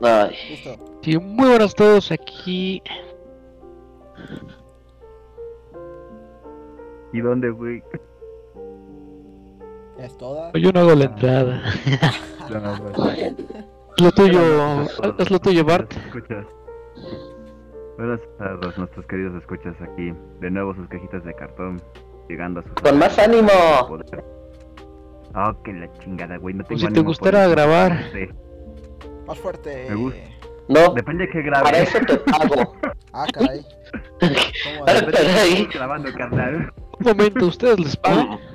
Ay, Listo. Sí, muy buenas a todos aquí. ¿Y dónde, güey? ¿Es toda? Yo no hago la entrada. No. Es lo tuyo, es lo tuyo, Bart. Escuchas. Buenas tardes, nuestros queridos escuchas aquí. De nuevo sus cajitas de cartón. Llegando a sus. con más ánimo. Oh, que la chingada, güey. No tengo si te ánimo gustara grabar. Sí. Más fuerte. Me gusta. No, Depende de qué para grabe. eso te pago. Ah, caray. ¿Cómo Para- Caray. estés grabando, carnal. Un momento, ¿ustedes les pagan?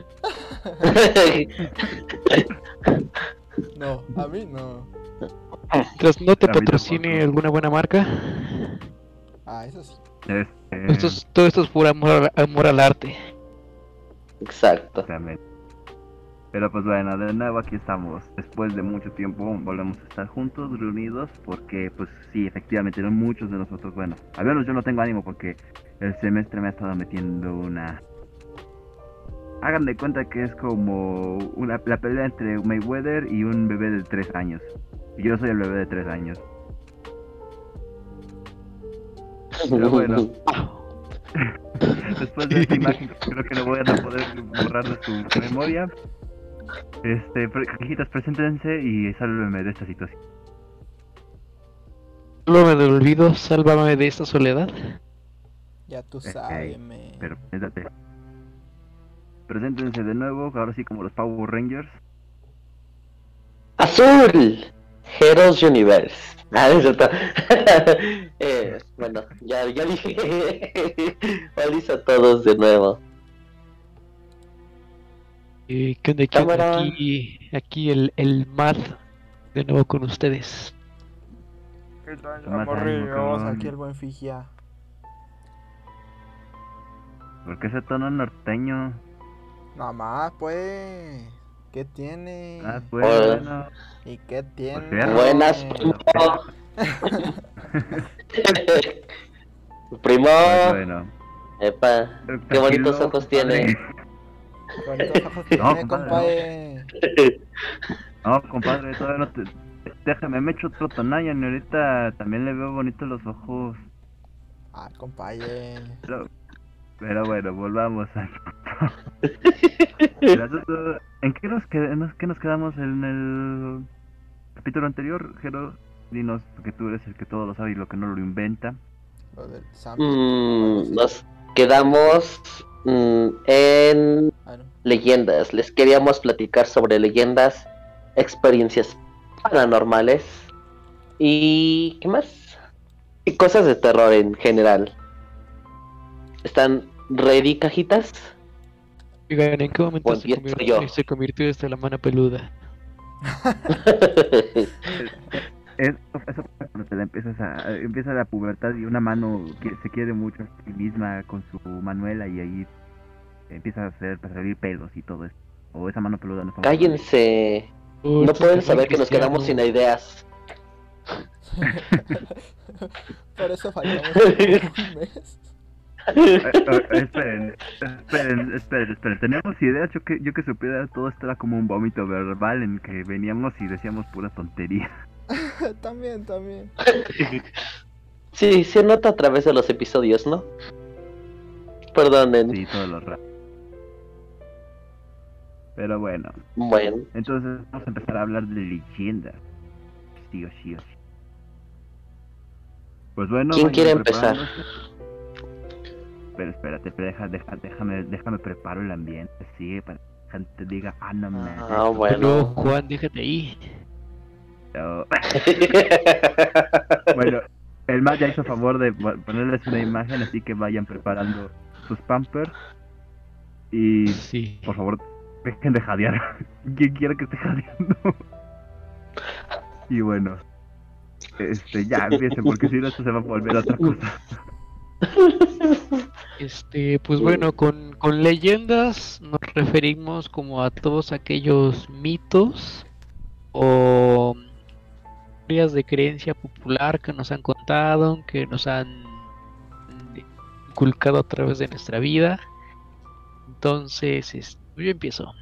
No, a mí no. Mientras no te patrocine tampoco. alguna buena marca. Ah, eso sí. Este. Esto es- todo esto es pura amor, al- amor al arte. Exacto. Exactamente. Pero pues bueno, de nuevo aquí estamos. Después de mucho tiempo volvemos a estar juntos, reunidos, porque pues sí, efectivamente, no muchos de nosotros, bueno, al menos yo no tengo ánimo porque el semestre me ha estado metiendo una... Hagan de cuenta que es como una, la pelea entre Mayweather y un bebé de 3 años. Yo soy el bebé de 3 años. Pero bueno. Después de esta imagen creo que no voy a poder borrar de su memoria. Este, cajitas, preséntense y sálvenme de esta situación. Sálvame del olvido, sálvame de esta soledad. Ya tú sabes. Pero, espérate. Preséntense de nuevo, ahora sí como los Power Rangers. Azul. Heroes Universe. Ah, es cierto. eh, bueno, ya, ya dije. Feliz a todos de nuevo. Eh, ¿Qué onda? ¿Qué onda? Aquí, aquí el, el Mad de nuevo con ustedes. ¿Qué tal, amorrillos? Aquí el buen Figia. ¿Por qué ese tono norteño? Nada más, pues. ¿Qué tiene? Ah, pues, Hola. bueno. ¿Y qué tiene? cierto. Buenas, primo. primo. Pues bueno. Epa, qué bonitos ojos tiene. Bonitos ojos que No, tiene, compadre, compadre. No, compadre, todavía no te... Déjame, me echo otro Tonayan y ahorita también le veo bonitos los ojos. Ah, compadre. Pero, pero bueno, volvamos asunto- ¿En qué nos, qued- en qué nos quedamos en el capítulo anterior, Jero? Dinos que tú eres el que todo lo sabe y lo que no lo inventa. Lo del Sam. Mm, nos quedamos mm, en Ah, no. leyendas. Les queríamos platicar sobre leyendas, experiencias paranormales y ¿qué más? Y cosas de terror en general. ¿Están ready, cajitas? Oigan, ¿en qué momento se convirtió, yo. se convirtió esta la mano peluda? Es- eso cuando te la empiezas a, empieza la pubertad y una mano que se quiere mucho a sí misma con su manuela y ahí empieza a hacer para salir pelos y todo eso. O esa mano peluda no está Cállense. No pueden saber que nos quedamos sin ideas. Por eso un mes. Eh, eh, esperen, esperen, esperen, esperen. Tenemos ideas. Yo que, yo que supiera todo esto era como un vómito verbal en que veníamos y decíamos pura tontería. también, también. Sí, se nota a través de los episodios, ¿no? Perdonen. Sí, todo lo raro. Pero bueno, Bueno, entonces vamos a empezar a hablar de leyendas. Sí o sí o sí. Pues bueno. ¿Quién quiere empezar? Pero espérate, pero deja, deja- déjame, déjame preparo el ambiente, sí, para que la gente diga, ah, no me. ah, No, bueno. Juan, déjate ahí. bueno, el Matt ya hizo favor de po- ponerles una imagen, así que vayan preparando sus pampers. Y Sí. por favor, dejen de jadear. Quien quiera que esté jadeando. y bueno, este, ya empiecen, porque si no, esto se va a volver otra cosa. Este, pues bueno, con, con leyendas nos referimos como a todos aquellos mitos o historias de creencia popular que nos han contado, que nos han inculcado a través de nuestra vida. Entonces, este, yo empiezo.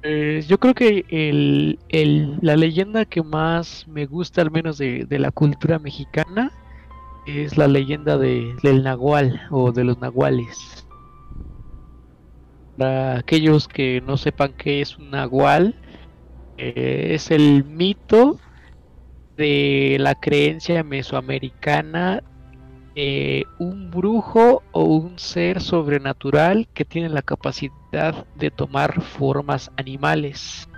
Pues, yo creo que el, la leyenda que más me gusta, al menos de, la cultura mexicana, es la leyenda de, del Nahual o de los Nahuales. Para aquellos que no sepan qué es un Nahual, eh, es el mito de la creencia mesoamericana de un brujo o un ser sobrenatural que tiene la capacidad de tomar formas animales.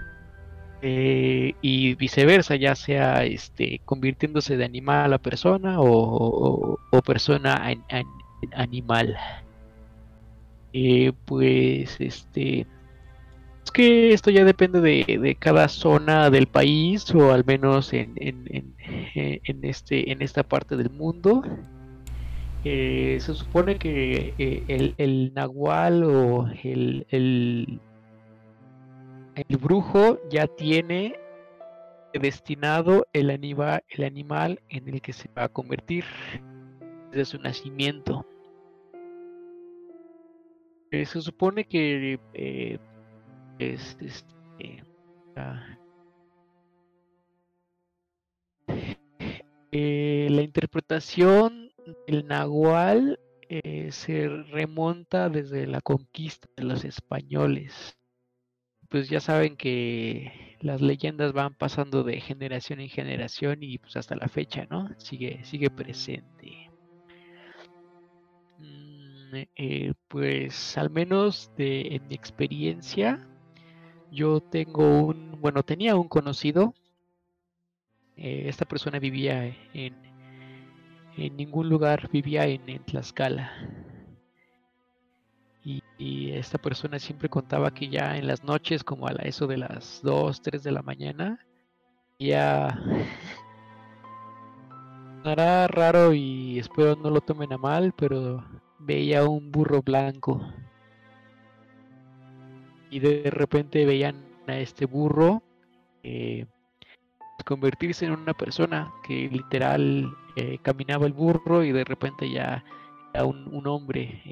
Eh, y viceversa, ya sea este convirtiéndose de animal a persona o, persona en animal. Eh, pues este es que esto ya depende de, de cada zona del país o al menos en, en, en, eh, en este en esta parte del mundo. Eh, se supone que eh, el, el nahual o el, el, el brujo ya tiene destinado el, anima- el animal en el que se va a convertir desde su nacimiento. Se supone que es, este, eh, la interpretación del nahual eh, se remonta desde la conquista de los españoles. Pues ya saben que las leyendas van pasando de generación en generación y pues hasta la fecha, ¿no? Sigue, sigue presente. Mm, eh, pues al menos de en mi experiencia, yo tengo un, bueno, tenía un conocido. eh, esta persona vivía en, en ningún lugar, vivía en, en Tlaxcala. Y, esta persona siempre contaba que ya en las noches, como a la- eso de las 2, 3 de la mañana, ya Sonará raro y espero no lo tomen a mal, pero veía un burro blanco. Y de repente veían a este burro eh, convertirse en una persona que literal eh, caminaba el burro y de repente ya era un, un hombre,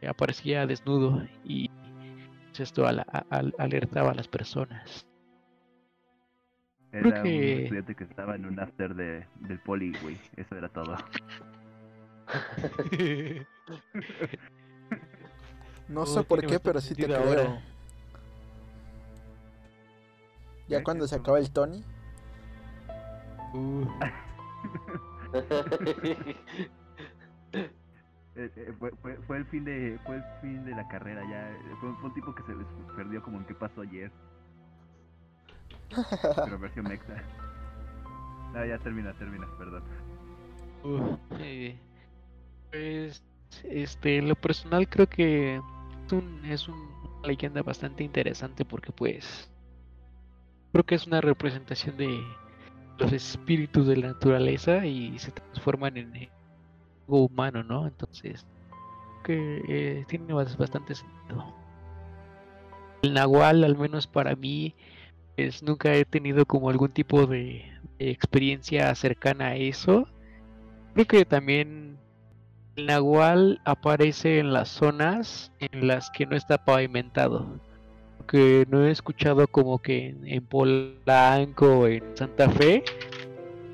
eh, aparecía desnudo y pues, esto ala- a- al- alertaba a las personas. Creo Era que- un estudiante que estaba en un after de, del poli, güey. Eso era todo. No sé por qué, pero sí te creo. ahora. Ya cuando se acaba el Tony, Uh, Eh, eh, fue, fue, fue el fin de fue el fin de la carrera ya eh, fue, fue un tipo que se les perdió como en qué pasó ayer. Pero versión mexa no ya termina termina perdón. Uh, eh, pues, este, en lo personal creo que es, un, es un- una leyenda bastante interesante porque pues creo que es una representación de los espíritus de la naturaleza y se transforman en algo humano, ¿no? Entonces, que eh, tiene bas- bastante sentido. El nahual, al menos para mí, pues nunca he tenido como algún tipo de, de experiencia cercana a eso. Creo que también el nahual aparece en las zonas en las que no está pavimentado. Que no he escuchado como que en, en Polanco o en Santa Fe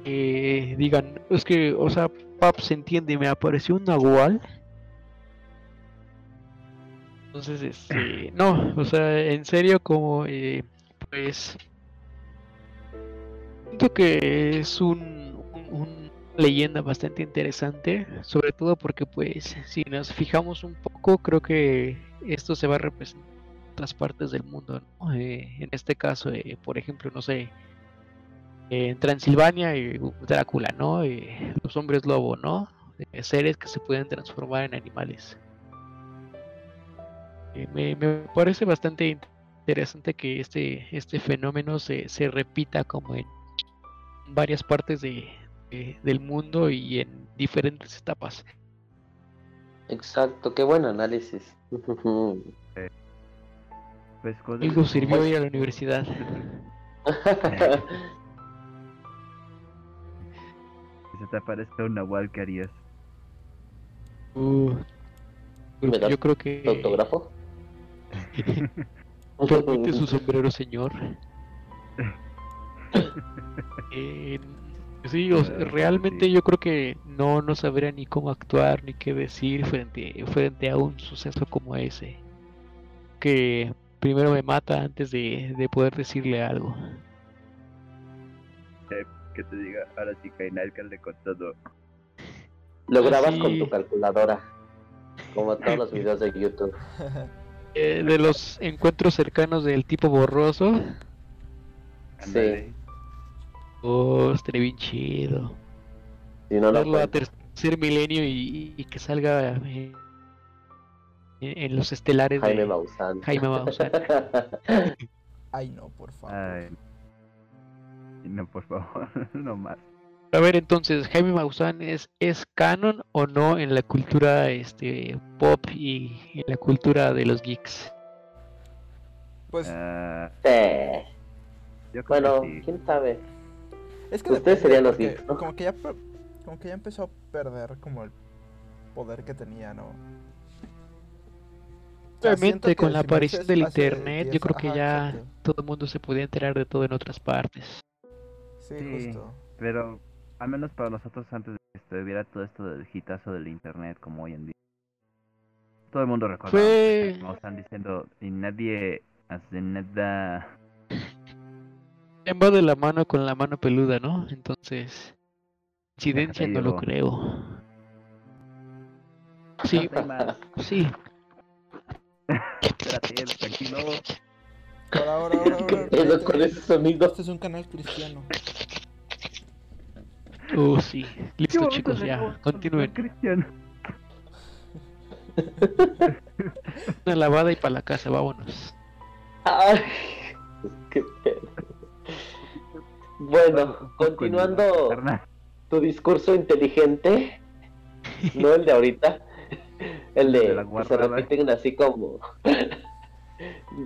eh, digan, es que, o sea, pap, se entiende, me apareció un nahual. Entonces, este, no, o sea, en serio, como, eh, pues, siento que es un, un- un leyenda bastante interesante, sobre todo porque, pues, si nos fijamos un poco, creo que esto se va a representar en otras partes del mundo, ¿no? Eh, en este caso, eh, por ejemplo, no sé, en Transilvania, eh, Drácula, ¿no? Eh, los hombres lobo, ¿no? Eh, seres que se pueden transformar en animales. Eh, me, me parece bastante interesante que este, este fenómeno se, se repita como en varias partes de, de- del mundo y en diferentes etapas. Exacto, qué buen análisis. pues con Algo sirvió ir a la universidad. si se te aparezca un nahual ¿qué harías? Uh, ¿Me das yo creo que ¿Tu autógrafo? Permite su sombrero, señor. Eh, sí, o sea, Ah, realmente yo creo que no, no sabría ni cómo actuar ni qué decir frente, frente a un suceso como ese. Que primero me mata antes de, de poder decirle algo. Que te diga, ahora sí que le con todo. Lo Ah, grabas con sí. tu calculadora. Como todos los videos de YouTube. Eh, de los encuentros cercanos del tipo borroso, Ándale. oh, estaría bien chido. Si no, no a tercer milenio y, y que salga eh, en, en los estelares Jaime de Maussan. Jaime Maussan. Ay, no, por favor. Ay. No, por favor, no más. A ver, entonces, Jaime Maussan es, es canon o no en la cultura este pop y en la cultura de los geeks. Pues Ah, Sí. yo Bueno, sí. quién sabe. es que ustedes serían los geeks, ¿no? Como que ya como que ya empezó a perder como el poder que tenía, ¿no? Obviamente, con la aparición del internet, yo 10 creo que ajá, ya exacto. todo el mundo se podía enterar de todo en otras partes. Sí, Sí. justo. Pero al menos para nosotros antes de que estuviera todo esto del hitazo del internet como hoy en día. Todo el mundo recuerda. Fue- Como están diciendo, y nadie hace nada. En va de la mano con la mano peluda, ¿no? Entonces, incidencia no lo creo. Sí, sí. Espérate, tranquilo. Ahora, ahora, ahora, ahora. ¿Qué pedo espérate. con ese sonido? Este es un canal cristiano. Oh, sí. ¿Qué Listo, chicos, ya. Continúen. Cristiano. Una lavada y para la casa, vámonos. Ay, qué pedo. Bueno, continuando tu discurso inteligente, no el de ahorita, el De que se repiten así como,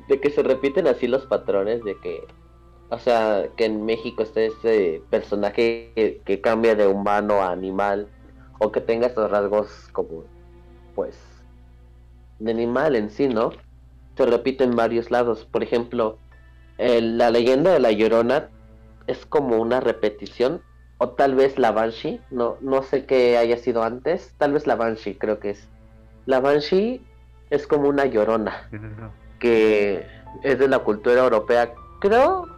de que se repiten así los patrones de que, o sea, que en México esté este personaje que, que cambia de humano a animal, o que tenga estos rasgos como, pues, de animal en sí, ¿no? Se repite en varios lados. Por ejemplo, el- la leyenda de la Llorona es como una repetición, o tal vez la Banshee, no, no sé qué haya sido antes, tal vez la Banshee creo que es. La Banshee es como una llorona que es de la cultura europea, creo,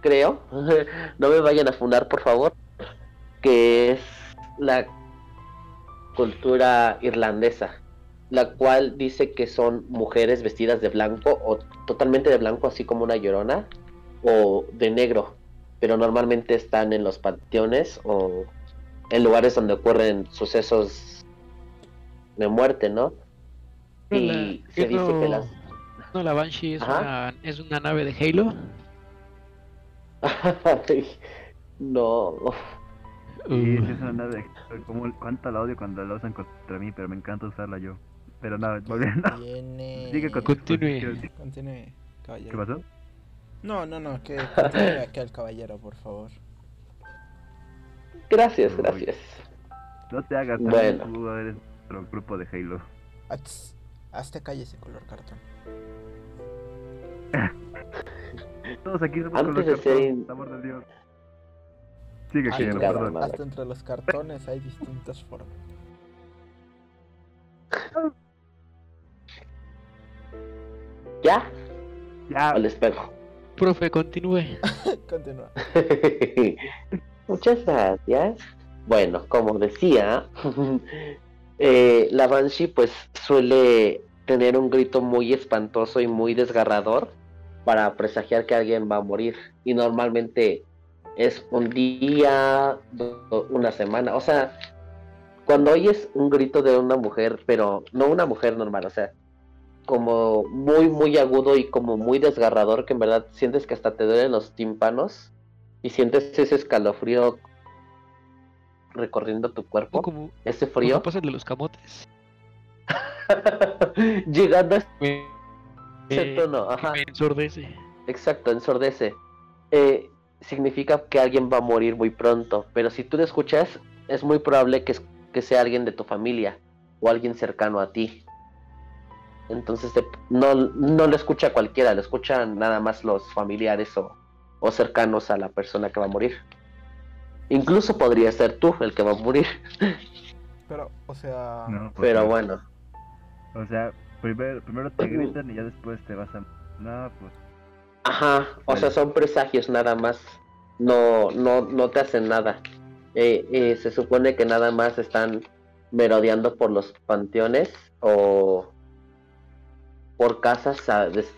creo, no me vayan a fundar por favor, que es la cultura irlandesa, la cual dice que son mujeres vestidas de blanco o totalmente de blanco, así como una llorona, o de negro, pero normalmente están en los panteones o en lugares donde ocurren sucesos de muerte, ¿no? Y La- se ¿qué dice que las No, la Banshee es una, es una nave de Halo. No. Sí, Uh, es una nave. Como, ¿Cuánto la odio cuando la usan contra mí? Pero me encanta usarla yo. Pero nada, volviendo. Sigue con Continúe. Continúe, caballero. ¿Qué pasó? No, no, no, que continúe aquí al caballero, por favor. Gracias, Uy. gracias. No te hagas, Bueno. eres nuestro grupo de Halo. Ats, Hazte calle ese color cartón. Todos aquí somos Antes de ser cartón, amor de Dios. Sigue, Ah, perdón. madre. Hasta entre los cartones hay distintas formas. ¿Ya? Ya, Al espejo. profe, continúe. Continúa. Muchas gracias. Bueno, como decía, eh, la Banshee pues suele tener un grito muy espantoso y muy desgarrador para presagiar que alguien va a morir. Y normalmente es un día, una semana. O sea, cuando oyes un grito de una mujer, pero no una mujer normal, o sea, como muy, muy agudo y como muy desgarrador, que en verdad sientes que hasta te duelen los tímpanos y sientes ese escalofrío recorriendo tu cuerpo, Como, ese como frío, pasa el de los camotes. llegando a Me, ese eh, tono, ajá, ensordece. exacto, ensordece. Eh, significa que alguien va a morir muy pronto, pero si tú lo escuchas, es muy probable que, es- que sea alguien de tu familia o alguien cercano a ti. Entonces te- no, no lo escucha cualquiera, lo escuchan nada más los familiares o, o cercanos a la persona que va a morir. Incluso podría ser tú el que va a morir, Pero, o sea. No, porque- pero bueno. O sea, primero, primero te gritan y ya después te vas a... No, pues... Ajá, o sea, son presagios nada más. No, no, no te hacen nada. Eh, eh, se supone que nada más están merodeando por los panteones o por casas. a des-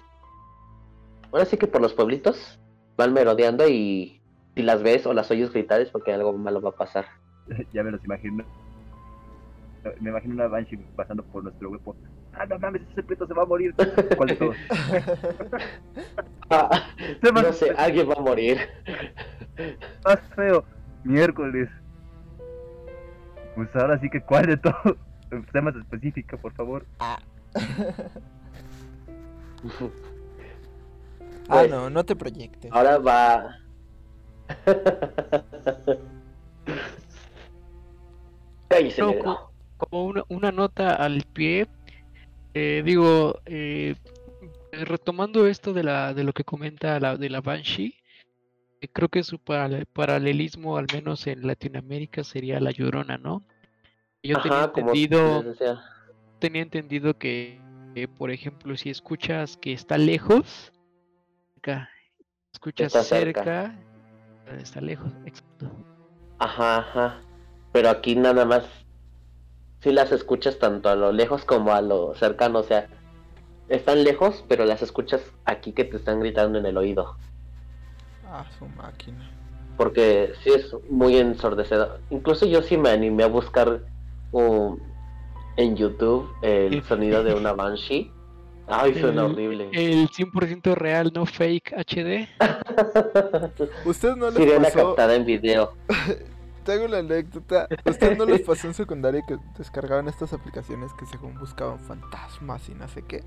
Ahora sí que por los pueblitos van merodeando y si las ves o las oyes gritar es porque algo malo va a pasar. ya me los imagino. Me imagino una Banshee pasando por nuestro huevo. Ah, no mames, ese prieto se va a morir. ¿Cuál de todos? Ah, no sé, alguien va a morir. más feo. Miércoles. Pues ahora sí que cuál de todos. Sé más específica, por favor. ah, Pues, no, no te proyectes. Ahora va. Cállese, No, negro. como una, una nota al pie, eh, digo, eh, retomando esto de la de lo que comenta la, de la Banshee, eh, creo que su parale- paralelismo, al menos en Latinoamérica, sería la Llorona, ¿no? Yo tenía Ajá, entendido, tenía entendido que, eh, por ejemplo, si escuchas que está lejos, escuchas Está cerca. cerca, está lejos, exacto. Ajá, ajá. Pero aquí nada más. Si las escuchas tanto a lo lejos como a lo cercano, o sea, están lejos, pero las escuchas aquí que te están gritando en el oído. Ah, su máquina. Porque sí es muy ensordecedor. Incluso yo sí me animé a buscar um, en YouTube el sonido de una Banshee. Ay, suena El- horrible. El 100% real, no fake HD. ¿Usted no les Sirena pasó? captada en video. Tengo una anécdota. ¿Usted no les pasó en secundaria que descargaban estas aplicaciones que según buscaban fantasmas y no sé qué?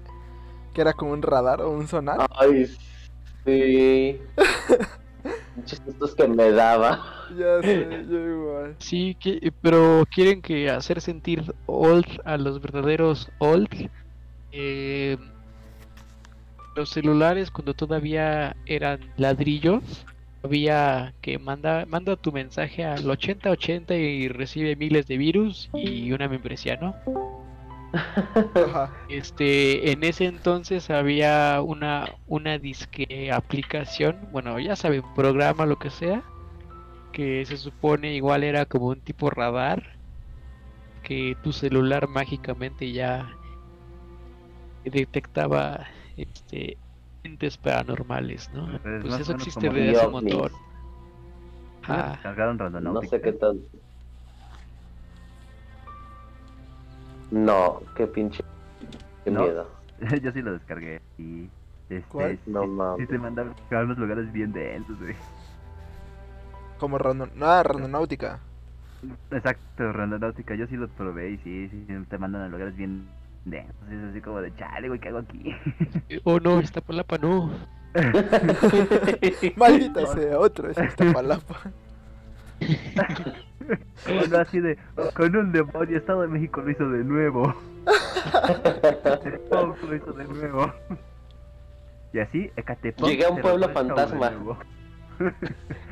Que era como un radar o un sonar. Ay, sí. Muchos sustos que me daba. Ya sé, yo igual. Sí, que- pero quieren que hacer sentir old a los verdaderos old. Eh, los celulares cuando todavía eran ladrillos, había que manda, manda tu mensaje al 8080 y recibe miles de virus y una membresía, ¿no? Este, en ese entonces había una, una disque aplicación, bueno, ya saben, programa, lo que sea, que se supone igual era como un tipo radar, que tu celular mágicamente ya detectaba este entes paranormales, ¿no? Pues, Pues eso existe desde hace un montón. Ah, No sé qué tal. No, qué pinche. Qué ¿No? miedo. Yo sí lo descargué. Y. Este, ¿Cuál? sí- No sí, mames. te mandaban a unos lugares bien densos, güey. Como random. No, randonáutica. Exacto, Randonáutica. Yo sí lo probé y sí, sí, te mandan a lugares bien densos. Es así como de chale, güey, ¿qué hago aquí? oh no, está Palapa, no. Maldita sea, otro es esta palapa. O no, así de, con un demonio, Estado de México lo hizo de nuevo. Ecatepec lo hizo de nuevo. Y así, Ecatepec Llegué a un pueblo fantasma.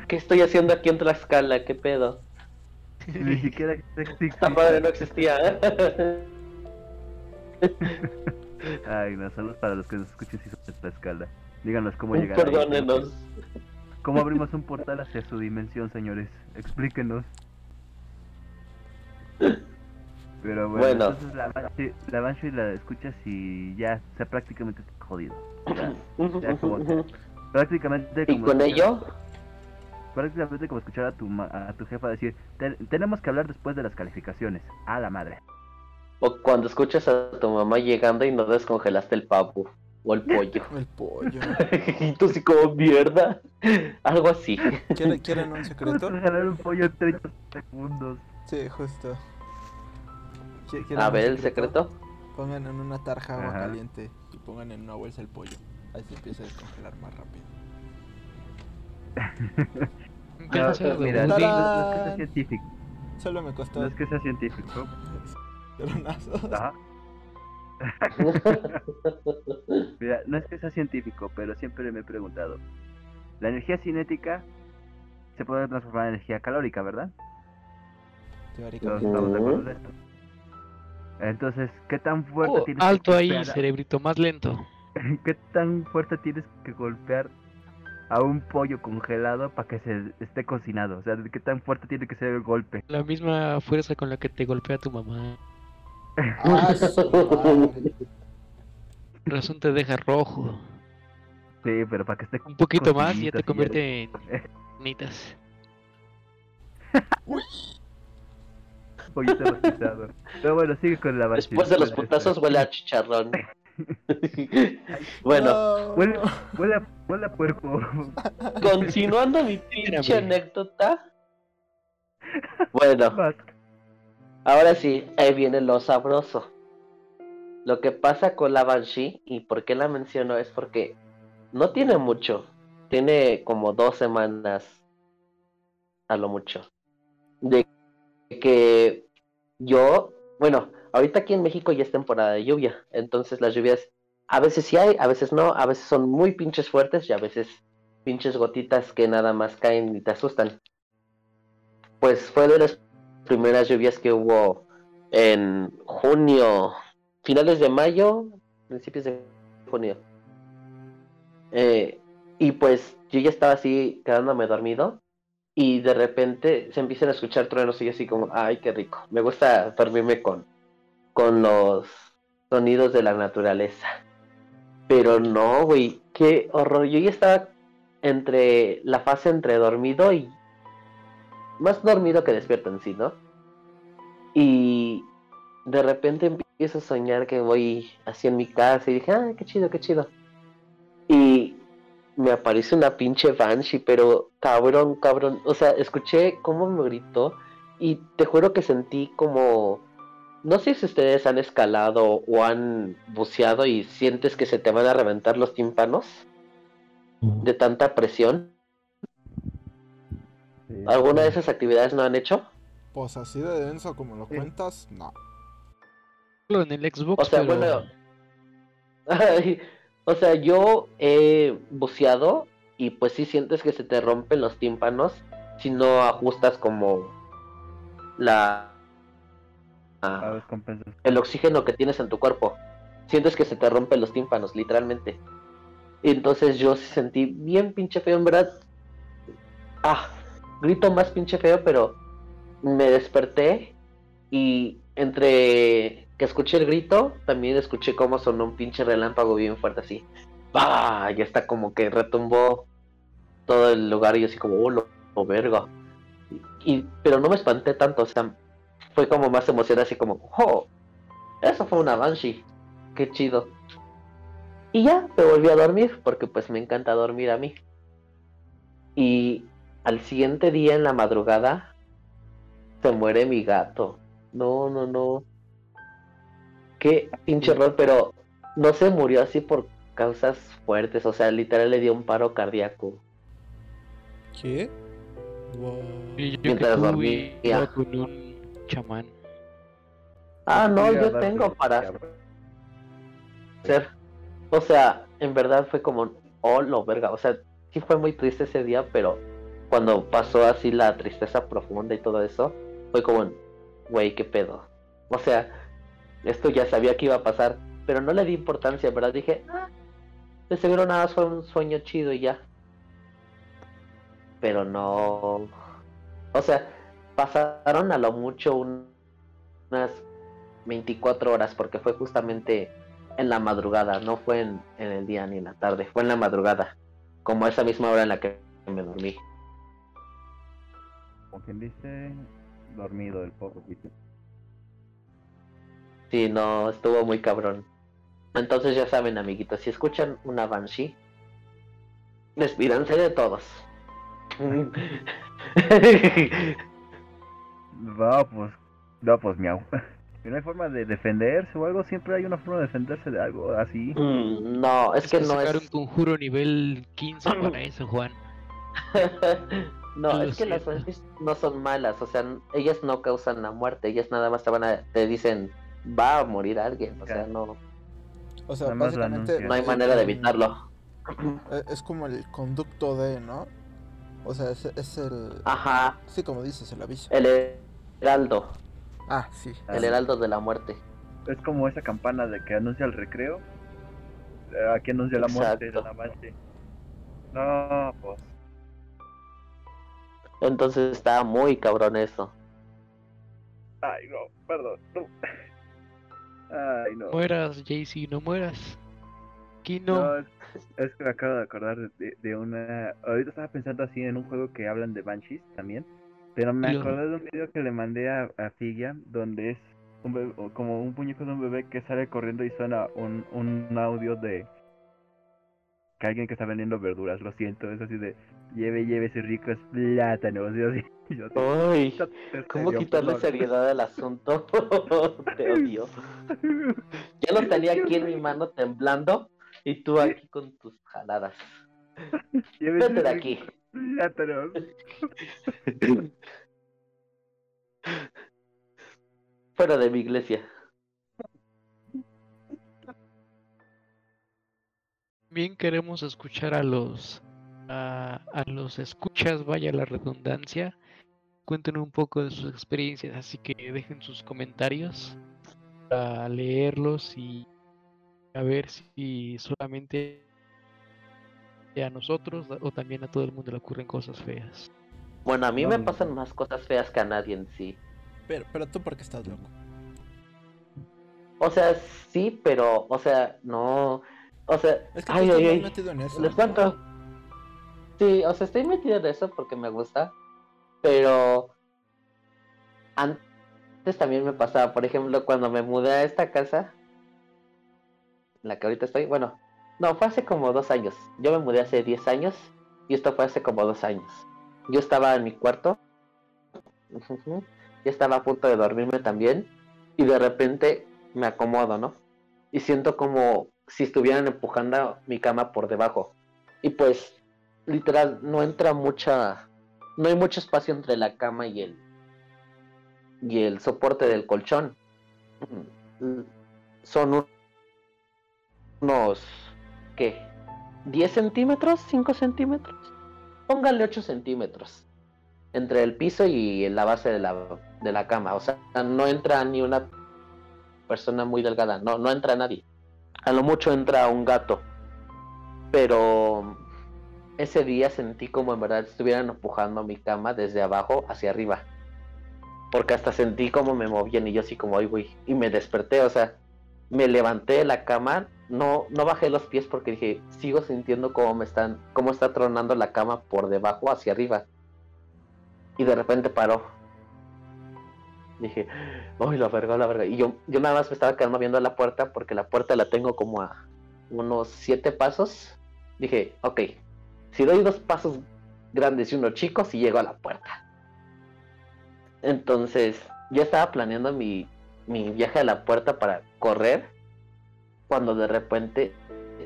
¿Qué estoy haciendo aquí en Tlaxcala? ¿Qué pedo? Ni siquiera existe. Esta madre no existía. Ay, no, saludos para los que nos escuchen si son de esta escala. Díganos cómo llegar ahí. Perdónenos. ¿Cómo abrimos un portal hacia su dimensión, señores? Explíquenos. Pero bueno, Bueno. entonces la Banshee, la Banshee la escuchas y ya, o sea, prácticamente jodido. Ya, ya como- prácticamente Y como con escuchar- ello, prácticamente como escuchar a tu a tu jefa decir, "Ten- tenemos que hablar después de las calificaciones. A la madre. O cuando escuchas a tu mamá llegando y no descongelaste el pavo o el pollo. El pollo. y tú sí como mierda. Algo así. ¿Quieren, ¿Quieren un secreto? Vamos a ganar un pollo en 30 segundos. Sí, justo. ¿Qui- quieren A un ver el secreto. Pongan en una tarja agua Ajá. caliente y pongan en una bolsa el pollo. Ahí se empieza a descongelar más rápido. Empieza a ser No, mira, no, no es que sea científico. Solo me costó No es que sea científico. Ceronazos. Ajá. Mira, no es que sea científico, pero siempre me he preguntado. La energía cinética se puede transformar en energía calórica, ¿verdad? Todos Teóricamente. estamos de acuerdo en esto. Entonces, ¿qué tan fuerte Oh, tienes que alto ahí, golpear a- cerebrito, más lento. ¿Qué tan fuerte tienes que golpear a un pollo congelado para que se esté cocinado? O sea, ¿qué tan fuerte tiene que ser el golpe? La misma fuerza con la que te golpea tu mamá. Ah, razón te deja rojo. Sí, pero para que esté Un poquito más y ya te convierte en nitas. pollito rostizado. Pero bueno, sigue con la base. Después de los putazos huele a chicharrón. bueno, No. Huele, huele, a, huele a puerco. continuando mi pinche anécdota. Bueno. Ahora sí, ahí viene lo sabroso. Lo que pasa con la Banshee, y por qué la menciono, es porque no tiene mucho. Tiene como dos semanas a lo mucho. De que yo, bueno, ahorita aquí en México ya es temporada de lluvia. Entonces las lluvias a veces sí hay, a veces no. A veces son muy pinches fuertes y a veces pinches gotitas que nada más caen y te asustan. Pues fue de las primeras lluvias que hubo en junio, finales de mayo, principios de junio. Eh, y pues yo ya estaba así quedándome dormido y de repente se empiezan a escuchar truenos y yo así como, ay, qué rico. Me gusta dormirme con, con los sonidos de la naturaleza. Pero no, güey, qué horror. Yo ya estaba entre la fase entre dormido y más dormido que despierto en sí, ¿no? Y de repente empiezo a soñar que voy así en mi casa y dije, ah, qué chido, qué chido. Y me aparece una pinche Banshee, pero cabrón, cabrón. O sea, escuché cómo me gritó y te juro que sentí como... No sé si ustedes han escalado o han buceado y sientes que se te van a reventar los tímpanos de tanta presión. Sí. ¿Alguna de esas actividades no han hecho? Pues así de denso como lo Sí. cuentas, no. Solo en el Xbox, O sea, pero bueno, o sea, yo he buceado y pues sí sientes que se te rompen los tímpanos si no ajustas como la el oxígeno que tienes en tu cuerpo. Sientes que se te rompen los tímpanos, literalmente. Y entonces yo sí sentí bien pinche feo, en verdad. Ah, grito más pinche feo, pero me desperté y entre que escuché el grito, también escuché cómo sonó un pinche relámpago bien fuerte así. ¡Bah! Ya está como que retumbó todo el lugar y yo así como, oh, lo, lo verga. Y, pero no me espanté tanto, o sea, fue como más emoción así como, oh, eso fue una Banshee, qué chido. Y ya, me volví a dormir, porque pues me encanta dormir a mí. Y al siguiente día en la madrugada, se muere mi gato. No, no, no. Qué pinche horror, pero no se murió así por causas fuertes, o sea, literal le dio un paro cardíaco. ¿Qué? Wow. yo, Mientras dormía. con un chamán. Ah, no, yo tengo para hacer. O sea, en verdad fue como, oh, lo verga. O sea, sí fue muy triste ese día, pero cuando pasó así la tristeza profunda y todo eso, fue como, güey, qué pedo. O sea, esto ya sabía que iba a pasar, pero no le di importancia, ¿verdad? Dije, ah, de seguro nada fue un sueño chido y ya. Pero no. O sea, pasaron a lo mucho un- unas 24 horas, porque fue justamente en la madrugada, no fue en, en el día ni en la tarde, fue en la madrugada, como esa misma hora en la que me dormí. Como quien dice, dormido el poquito. Sí, no, estuvo muy cabrón. Entonces ya saben, amiguitos, si escuchan una Banshee, despídanse de todos. No, pues, no, pues miau. Si no hay forma de defenderse o algo, siempre hay una forma de defenderse de algo así. Mm, no, es que no sacar es... un conjuro nivel 15 para eso, Juan. No, Lo es que las. Banshees no son malas, o sea, ellas no causan la muerte, ellas nada más te van a, te dicen, va a morir alguien, o sea, no, O sea, básicamente. No hay manera de evitarlo. eh, Es como el conducto de, ¿no? O sea, es, es el. Ajá, Sí, como dices, el aviso. el heraldo, Ah, sí. el heraldo de la muerte. Es como esa campana de que anuncia el recreo. eh, Aquí anuncia la muerte más. sí. No, pues. Entonces está muy cabrón eso. Ay, no, perdón. No. Ay, no. mueras, Jaycee, no mueras. Aquí no. No, es, es que me acabo de acordar de, de una. Ahorita estaba pensando así en un juego que hablan de Banshees también. Pero me acordé de un video que le mandé a, a Figia donde es un bebé- o como un muñeco de un bebé que sale corriendo y suena un, un audio de que alguien que está vendiendo verduras. Lo siento, es así de lleve, lleve ese ricos plátanos. Y así, yo Uy, "Tócate, ¿cómo serio, quitarle perdón". seriedad al asunto? Te odio. Ya lo tenía aquí en mi mano temblando y tú aquí con tus jaladas. Lleve Vete de aquí. plátanos. Fuera de mi iglesia. Bien queremos escuchar a los a, a los escuchas, vaya la redundancia. Cuenten un poco de sus experiencias, así que dejen sus comentarios para leerlos y a ver si solamente a nosotros o también a todo el mundo le ocurren cosas feas. Bueno, a mí No, me no. pasan más cosas feas que a nadie en sí. Pero, pero tú, ¿por qué estás loco? O sea, sí, pero, o sea, no. O sea, Es que ay, estás ay, ay. metido en eso. Les ¿no? cuento. Sí, o sea, estoy metido en eso porque me gusta. Pero antes también me pasaba, por ejemplo, cuando me mudé a esta casa, en la que ahorita estoy, bueno, no, fue hace como dos años. Yo me mudé hace 10 años y esto fue hace como dos años. Yo estaba en mi cuarto, ya estaba a punto de dormirme también y de repente me acomodo, ¿no? Y siento como si estuvieran empujando mi cama por debajo. Y pues, literal, no entra mucha, no hay mucho espacio entre la cama y el, y el soporte del colchón. Mm, Son un- unos, ¿qué? ¿10 centímetros? ¿5 centímetros? Póngale 8 centímetros. Entre el piso y la base de la, de la cama. O sea, no entra ni una persona muy delgada. No, no entra nadie. A lo mucho entra un gato. Pero ese día sentí como en verdad estuvieran empujando mi cama desde abajo hacia arriba. Porque hasta sentí como me movían y yo así como, ay, güey. Y me desperté, o sea, me levanté de la cama, no, no bajé los pies porque dije, sigo sintiendo cómo me están, cómo está tronando la cama por debajo hacia arriba. Y de repente paró. Dije, ay, la verga, la verga. Y yo, yo nada más me estaba quedando viendo la puerta porque la puerta la tengo como a unos siete pasos. Dije, ok, si doy dos pasos grandes y uno chico, si llego a la puerta. Entonces, yo estaba planeando mi, mi viaje a la puerta para correr. Cuando de repente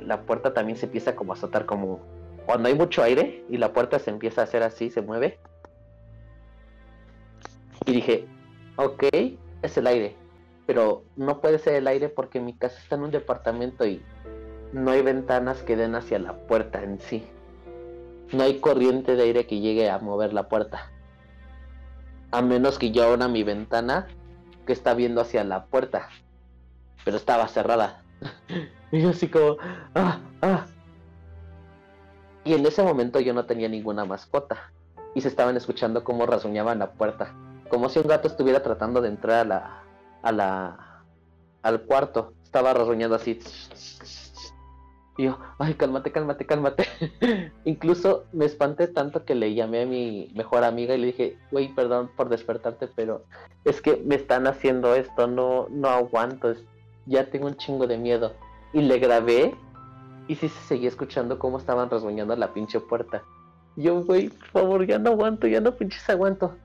la puerta también se empieza como a azotar como cuando hay mucho aire y la puerta se empieza a hacer así, se mueve. Y dije, ok, es el aire. Pero no puede ser el aire porque mi casa está en un departamento y no hay ventanas que den hacia la puerta en sí. No hay corriente de aire que llegue a mover la puerta. A menos que yo abra mi ventana que está viendo hacia la puerta. Pero estaba cerrada. y yo así como, ah, ah. Y en ese momento yo no tenía ninguna mascota. Y se estaban escuchando cómo rasguñaban la puerta. Como si un gato estuviera tratando de entrar a la, a la, al cuarto. Estaba rasguñando así. Y yo, ay, cálmate, cálmate, cálmate. Incluso me espanté tanto que le llamé a mi mejor amiga y le dije, güey, perdón por despertarte, pero es que me están haciendo esto, no, no aguanto, ya tengo un chingo de miedo. Y le grabé y sí se seguía escuchando cómo estaban rasguñando la pinche puerta. Yo, güey, por favor, ya no aguanto, ya no pinches aguanto.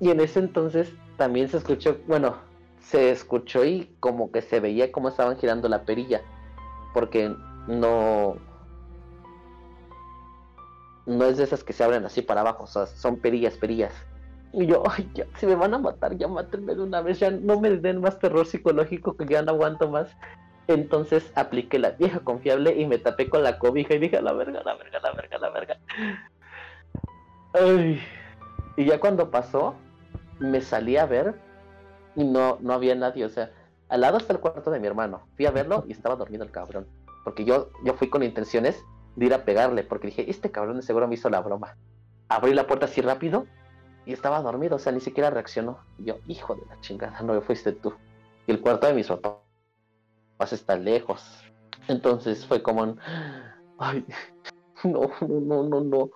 Y en ese entonces también se escuchó, bueno, se escuchó y como que se veía cómo estaban girando la perilla. Porque no. No es de esas que se abren así para abajo, o sea, son perillas, perillas. Y yo, ay, ya, si me van a matar, ya mátenme de una vez, ya no me den más terror psicológico que ya no aguanto más. Entonces apliqué la vieja confiable y me tapé con la cobija y dije, la verga, la verga, la verga, la verga. Ay. Y ya cuando pasó, me salí a ver y no, no había nadie. O sea, al lado está el cuarto de mi hermano. Fui a verlo y estaba dormido el cabrón. Porque yo, yo fui con intenciones de ir a pegarle, porque dije, este cabrón seguro me hizo la broma. Abrí la puerta así rápido y estaba dormido, o sea, ni siquiera reaccionó. Y yo, hijo de la chingada, no fuiste tú. Y el cuarto de mis papás está lejos. Entonces fue como ay, no, no, no, no, no.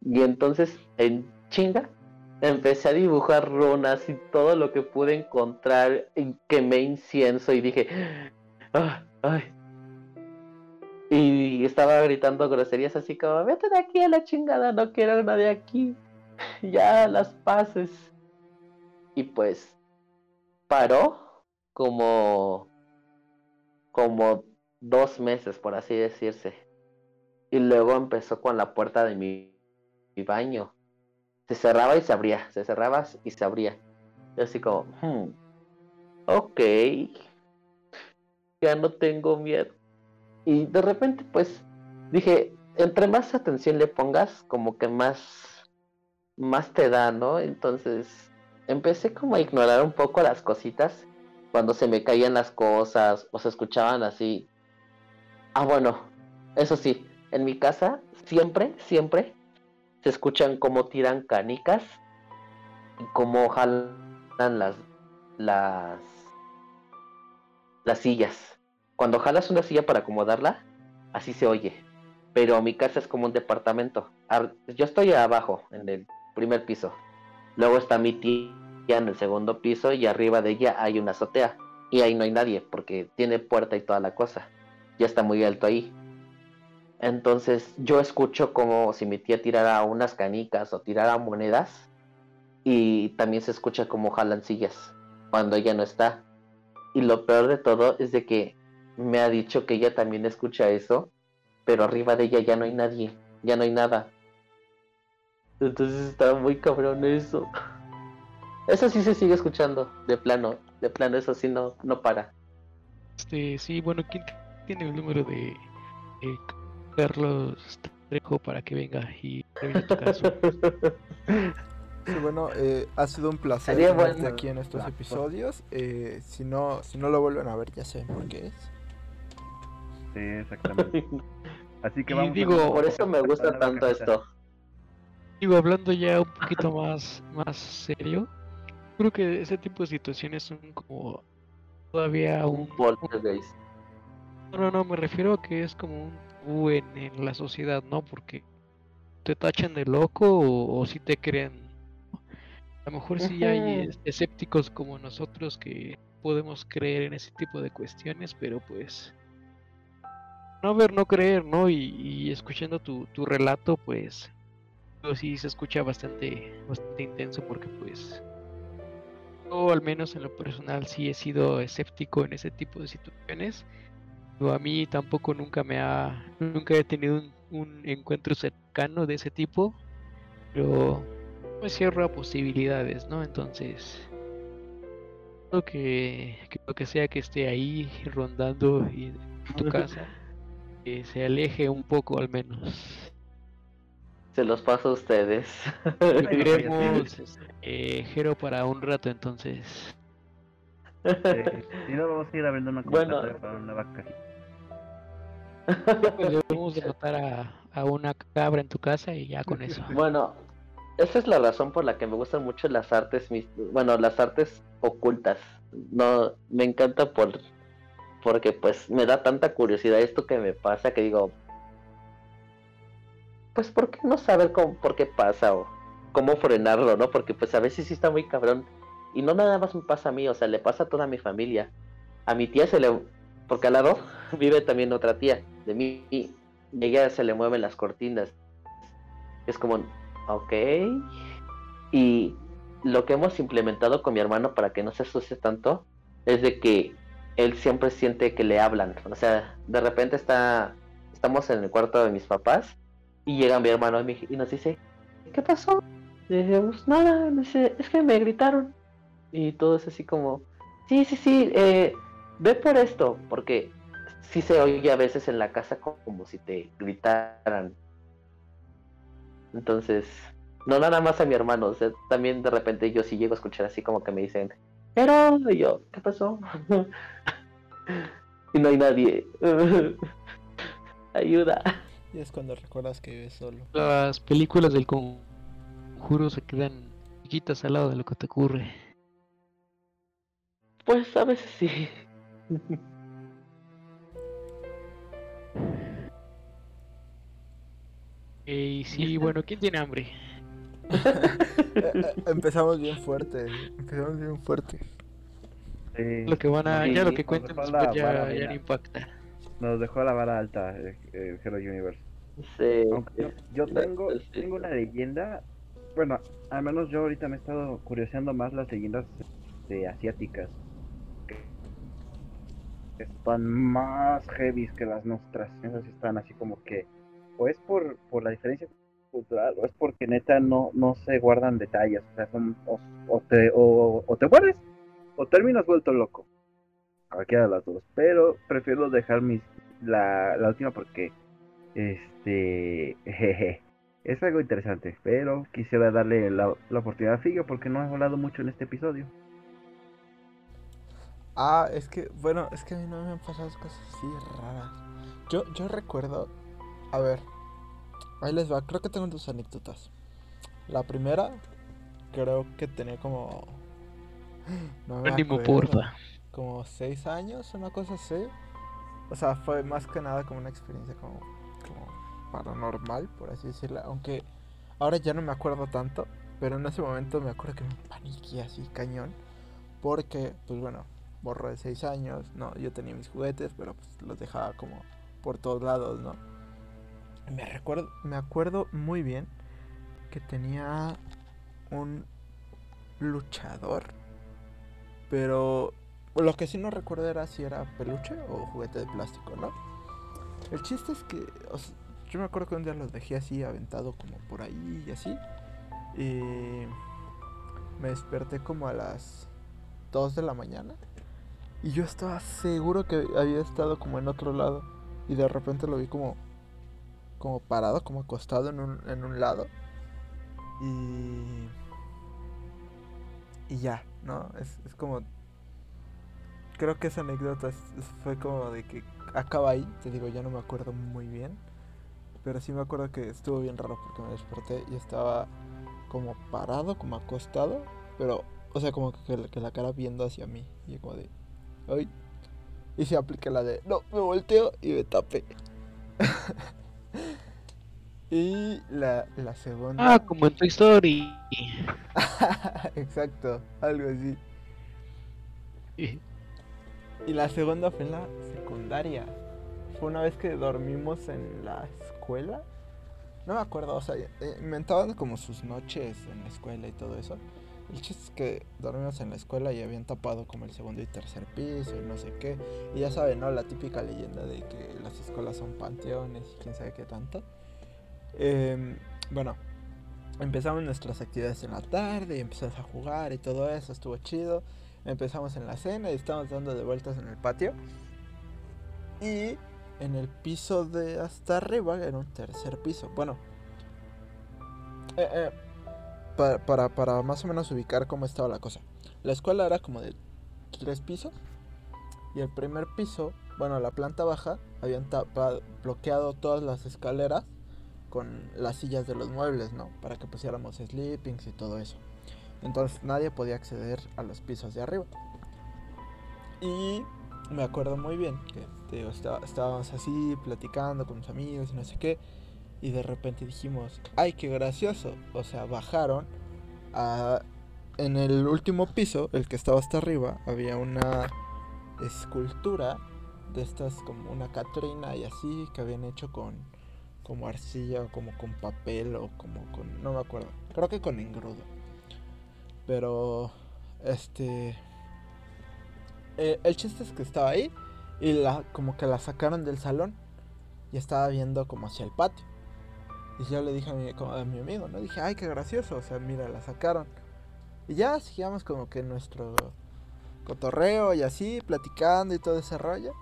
Y entonces, en chinga, empecé a dibujar runas y todo lo que pude encontrar. Quemé incienso y dije, ay, ay. Y estaba gritando groserías así como, vete de aquí a la chingada, no quiero a nadie aquí. ya las pases. Y pues paró como como dos meses, por así decirse. Y luego empezó con la puerta de mi baño. Se cerraba y se abría, se cerraba y se abría. Y así como, hmm, ok, ya no tengo miedo. Y de repente, pues, dije, entre más atención le pongas, como que más, más te da, ¿no? Entonces, empecé como a ignorar un poco las cositas cuando se me caían las cosas o se escuchaban así. Ah, bueno, eso sí, en mi casa siempre, siempre se escuchan como tiran canicas y como jalan las las las sillas. Cuando jalas una silla para acomodarla, así se oye. Pero mi casa es como un departamento. Yo estoy abajo, en el primer piso. Luego está mi tía en el segundo piso y arriba de ella hay una azotea. Y ahí no hay nadie porque tiene puerta y toda la cosa. Ya está muy alto ahí. Entonces yo escucho como si mi tía tirara unas canicas o tirara monedas. Y también se escucha como jalan sillas cuando ella no está. Y lo peor de todo es de que me ha dicho que ella también escucha eso, pero arriba de ella ya no hay nadie, ya no hay nada. Entonces está muy cabrón eso. Eso sí se sigue escuchando, de plano, de plano, eso sí no, no para. Este, sí, bueno, ¿quién tiene el número de eh, Carlos Trejo para que venga y tu caso? Sí, bueno, eh, ha sido un placer tenerte bueno. aquí en estos Ah, episodios. Eh, si no, si no lo vuelven a ver, ya saben por qué es. Sí, exactamente. Así que Y vamos a- digo, Por eso me gusta tanto esto. Digo, hablando ya un poquito más, más serio, creo que ese tipo de situaciones son como todavía un... Un. No, no, no, me refiero a que es como un tabú en, en la sociedad, ¿no? Porque te tachan de loco o, o si te creen. A lo mejor sí hay Ujú. es- escépticos como nosotros que podemos creer en ese tipo de cuestiones, pero pues no ver, no creer, ¿no? Y, y escuchando tu, tu relato, pues digo, sí se escucha bastante, bastante intenso porque pues yo al menos en lo personal sí he sido escéptico en ese tipo de situaciones. Pero a mí tampoco nunca me ha, nunca he tenido un, un encuentro cercano de ese tipo, pero me cierro a posibilidades, ¿no? Entonces, creo que, que lo que sea que esté ahí rondando y en tu casa, que se aleje un poco al menos. Se los paso a ustedes. Viviremos eh, Jero para un rato entonces. Eh, si no, vamos a ir abriendo una Bueno. para una cajita. Pues debemos derrotar a, a una cabra en tu casa y ya con eso. Bueno, esa es la razón por la que me gustan mucho las artes, bueno, las artes ocultas. No, me encanta por porque pues me da tanta curiosidad esto que me pasa que digo, pues ¿por qué no saber cómo, por qué pasa o cómo frenarlo, no? Porque pues a veces sí está muy cabrón y no nada más me pasa a mí, o sea, le pasa a toda mi familia. A mi tía se le, porque al lado vive también otra tía de mí y ella se le mueven las cortinas. Es como, ok. Y lo que hemos implementado con mi hermano para que no se asuste tanto es de que él siempre siente que le hablan. O sea, de repente está, estamos en el cuarto de mis papás y llega mi hermano y nos dice, ¿qué pasó? Y decimos, nada, dice, es que me gritaron. Y todo es así como, sí, sí, sí, eh, ve por esto, porque sí se oye a veces en la casa como si te gritaran. Entonces, no nada más a mi hermano, o sea, también de repente yo sí llego a escuchar así como que me dicen, pero y yo, ¿qué pasó? y no hay nadie. Ayuda. Y es cuando recuerdas que vives solo. Las películas del conjuro se quedan chiquitas al lado de lo que te ocurre. Pues a veces sí. Y sí, bueno, ¿quién tiene hambre? Eh, eh, empezamos bien fuerte. Empezamos bien fuerte. Sí. Lo que van a, Sí, ya lo que dejó después la ya, ya no impacta. Nos dejó la vara alta el, el Hero Universe. Sí. Aunque yo, tengo, sí, tengo una leyenda. Bueno, al menos yo ahorita me he estado curioseando más las leyendas este, asiáticas. Están más heavy que las nuestras. Esas están así como que. O es por, por la diferencia cultural, o es porque neta no, no se guardan detalles. O sea, son, o te, o, o te mueres, o terminas vuelto loco. Cualquiera de las dos. Pero prefiero dejar mis, la, la última porque este jeje, es algo interesante, pero quisiera darle la, la oportunidad a Figo porque no he hablado mucho en este episodio. Ah, es que, bueno, es que a mí no me han pasado cosas así raras. Yo, yo recuerdo, a ver, ahí les va, creo que tengo dos anécdotas. La primera, creo que tenía como... No me acuerdo, porfa. Como seis años, una cosa así. O sea, fue más que nada como una experiencia como, como paranormal, por así decirlo. Aunque ahora ya no me acuerdo tanto, pero en ese momento me acuerdo que me paniqué así cañón. Porque, pues bueno, borro de 6 años, no, yo tenía mis juguetes, pero pues los dejaba como por todos lados, ¿no? Me recuerdo, me acuerdo muy bien que tenía un luchador, pero lo que sí no recuerdo era si era peluche o juguete de plástico, ¿no? El chiste es que, yo me acuerdo que un día los dejé así aventado como por ahí y así, y me desperté como a las 2 de la mañana. Y yo estaba seguro que había estado como en otro lado. Y de repente lo vi como. como parado, como acostado en un, en un lado. Y. Y ya, ¿no? Es, es como. Creo que esa anécdota fue como de que acaba ahí. Te digo, ya no me acuerdo muy bien. Pero sí me acuerdo que estuvo bien raro porque me desperté y estaba como parado, como acostado. Pero, o sea, como que, que la cara viendo hacia mí. Y como de. ¡Ay! Y se aplica la de. No, me volteo y me tapé. y la, la segunda. Ah, como en tu Story. Exacto, algo así. Y la segunda fue en la secundaria. Fue una vez que dormimos en la escuela. No me acuerdo, o sea, eh, inventaban como sus noches en la escuela y todo eso. El chiste es que dormimos en la escuela y habían tapado como el segundo y tercer piso y no sé qué. Y ya saben, ¿no? La típica leyenda de que las escuelas son panteones y quién sabe qué tanto. Em, bueno, empezamos nuestras actividades en la tarde y empezamos a jugar y todo eso, estuvo chido. Empezamos en la cena y estábamos dando de vueltas en el patio. Y en el piso de hasta arriba era un tercer piso. Bueno, eh, eh, para, para, para más o menos ubicar cómo estaba la cosa. La escuela era como de tres pisos. Y el primer piso, bueno, la planta baja, habían tapado, bloqueado todas las escaleras con las sillas de los muebles, ¿no? Para que pusiéramos sleepings y todo eso. Entonces nadie podía acceder a los pisos de arriba. Y me acuerdo muy bien que digo, estaba- estábamos así platicando con mis amigos y no sé qué. Y de repente dijimos, ay, qué gracioso. O sea, bajaron. En el último piso, el que estaba hasta arriba, había una escultura de estas como una Catrina y así que habían hecho con como arcilla o como con papel o como con no me acuerdo creo que con engrudo pero este eh, el chiste es que estaba ahí y la como que la sacaron del salón y estaba viendo como hacia el patio y yo le dije a mi, a mi amigo no dije ay qué gracioso o sea mira la sacaron y ya seguíamos como que nuestro cotorreo y así, platicando y todo ese rollo.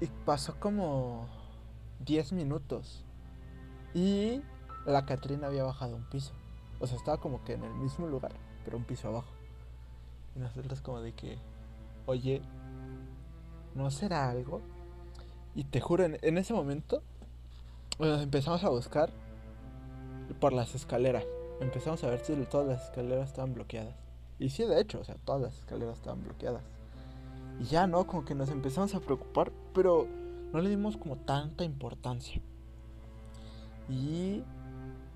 Y pasó como 10 minutos. Y la Catrina había bajado un piso. O sea, estaba como que en el mismo lugar, pero un piso abajo. Y nosotros como de que, oye, ¿no será algo? Y te juro, en ese momento empezamos a buscar por las escaleras. Empezamos a ver si todas las escaleras estaban bloqueadas. Y sí, de hecho, o sea, todas las escaleras estaban bloqueadas. Y ya, ¿no? Como que nos empezamos a preocupar, pero no le dimos como tanta importancia. Y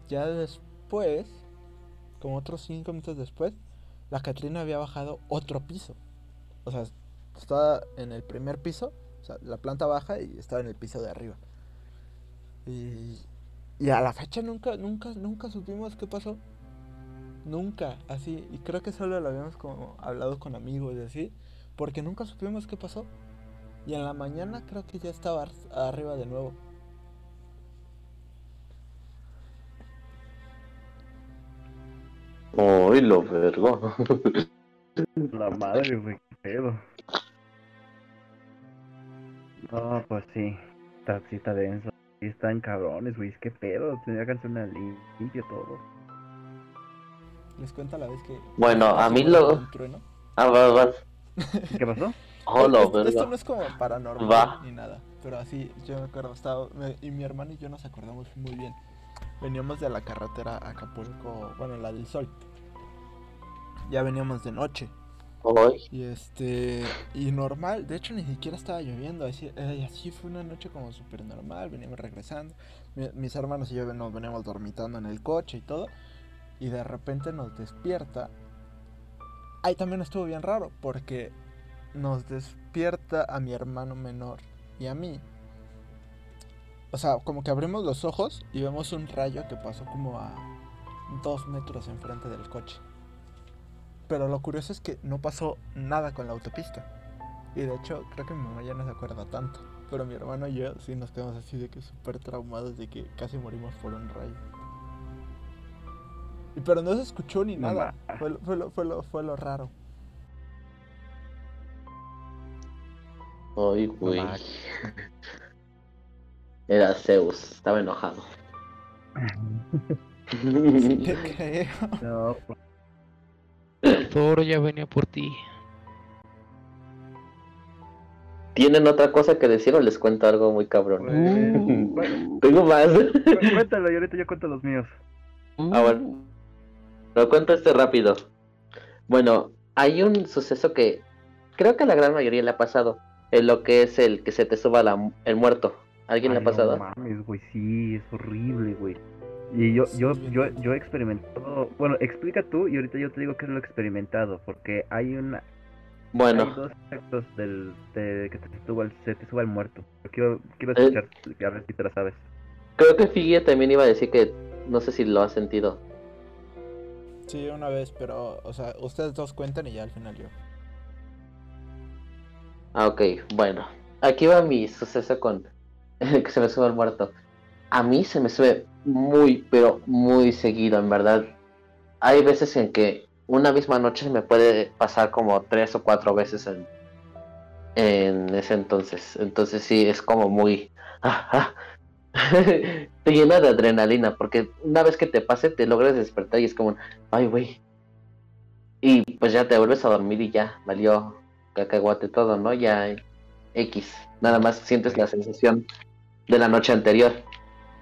ya después, como otros cinco minutos después, la Catrina había bajado otro piso. O sea, estaba en el primer piso, o sea, la planta baja y estaba en el piso de arriba. Y, y a la fecha nunca, nunca, nunca supimos qué pasó. Nunca, así. Y creo que solo lo habíamos como hablado con amigos y así. Porque nunca supimos qué pasó. Y en la mañana creo que ya estaba ar- arriba de nuevo. Ay, lo vergo. La madre, güey, qué pedo. No, pues sí. Está, sí está denso. Sí están cabrones, güey. Qué pedo. Tendría que hacer una lim- limpia todo. Les cuento a la vez que. Bueno, a mí lo- trueno. Ah, vas, vas. ¿Qué pasó? Oh, lo Esto- Esto no es como paranormal Va. ni nada. Pero así, yo me acuerdo, estaba, me- y mi hermano y yo nos acordamos muy bien. Veníamos de la carretera a Acapulco, bueno, la del Sol. Ya veníamos de noche. Y este, y normal, de hecho ni siquiera estaba lloviendo, así, así fue una noche como súper normal, veníamos regresando, mi- mis hermanos y yo nos veníamos dormitando en el coche y todo, y de repente nos despierta, ahí también estuvo bien raro, porque nos despierta a mi hermano menor y a mí, o sea, como que abrimos los ojos y vemos un rayo que pasó como a dos metros enfrente del coche. Pero lo curioso es que no pasó nada con la autopista. Y de hecho, creo que mi mamá ya no se acuerda tanto. Pero mi hermano y yo sí nos quedamos así de que súper traumados de que casi morimos por un rayo. Y pero no se escuchó ni nada. Fue, lo- fue, lo, fue, lo, fue lo raro. ay, güey. Era Zeus, estaba enojado. Te creo. No, pues, Thor ya venía por ti. ¿Tienen otra cosa que decir o les cuento algo muy cabrón? pues, bueno, Tengo más. cu- cuéntalo y ahorita yo cuento los míos. Ah, bueno. Lo cuento este rápido. Bueno, hay un suceso que creo que a la gran mayoría le ha pasado. En lo que es el que se te suba la, el muerto. ¿Alguien le ha pasado? No mames, güey, sí, es horrible, güey. Y yo, yo, Sí, yo, yo he experimentado, bueno, explica tú y ahorita yo te digo qué es lo experimentado, porque hay una, hay Bueno, dos efectos del, de que te suba el, se te suba el muerto. Quiero, quiero Eh. escuchar, a ver si te la sabes. creo que Figue también iba a decir que no sé si lo ha sentido. Sí, una vez, pero, o sea, ustedes dos cuentan y ya al final yo. Ah, ok, bueno. Aquí va mi suceso con que se me sube el muerto. A mí se me sube muy, pero muy seguido, en verdad. Hay veces en que una misma noche me puede pasar como tres o cuatro veces en, en ese entonces. Entonces sí, es como muy... te llena de adrenalina, porque una vez que te pase te logras despertar y es como, ay, güey. Y pues ya te vuelves a dormir y ya, valió cacahuate todo, ¿no? Ya X. Nada más sientes la sensación de la noche anterior.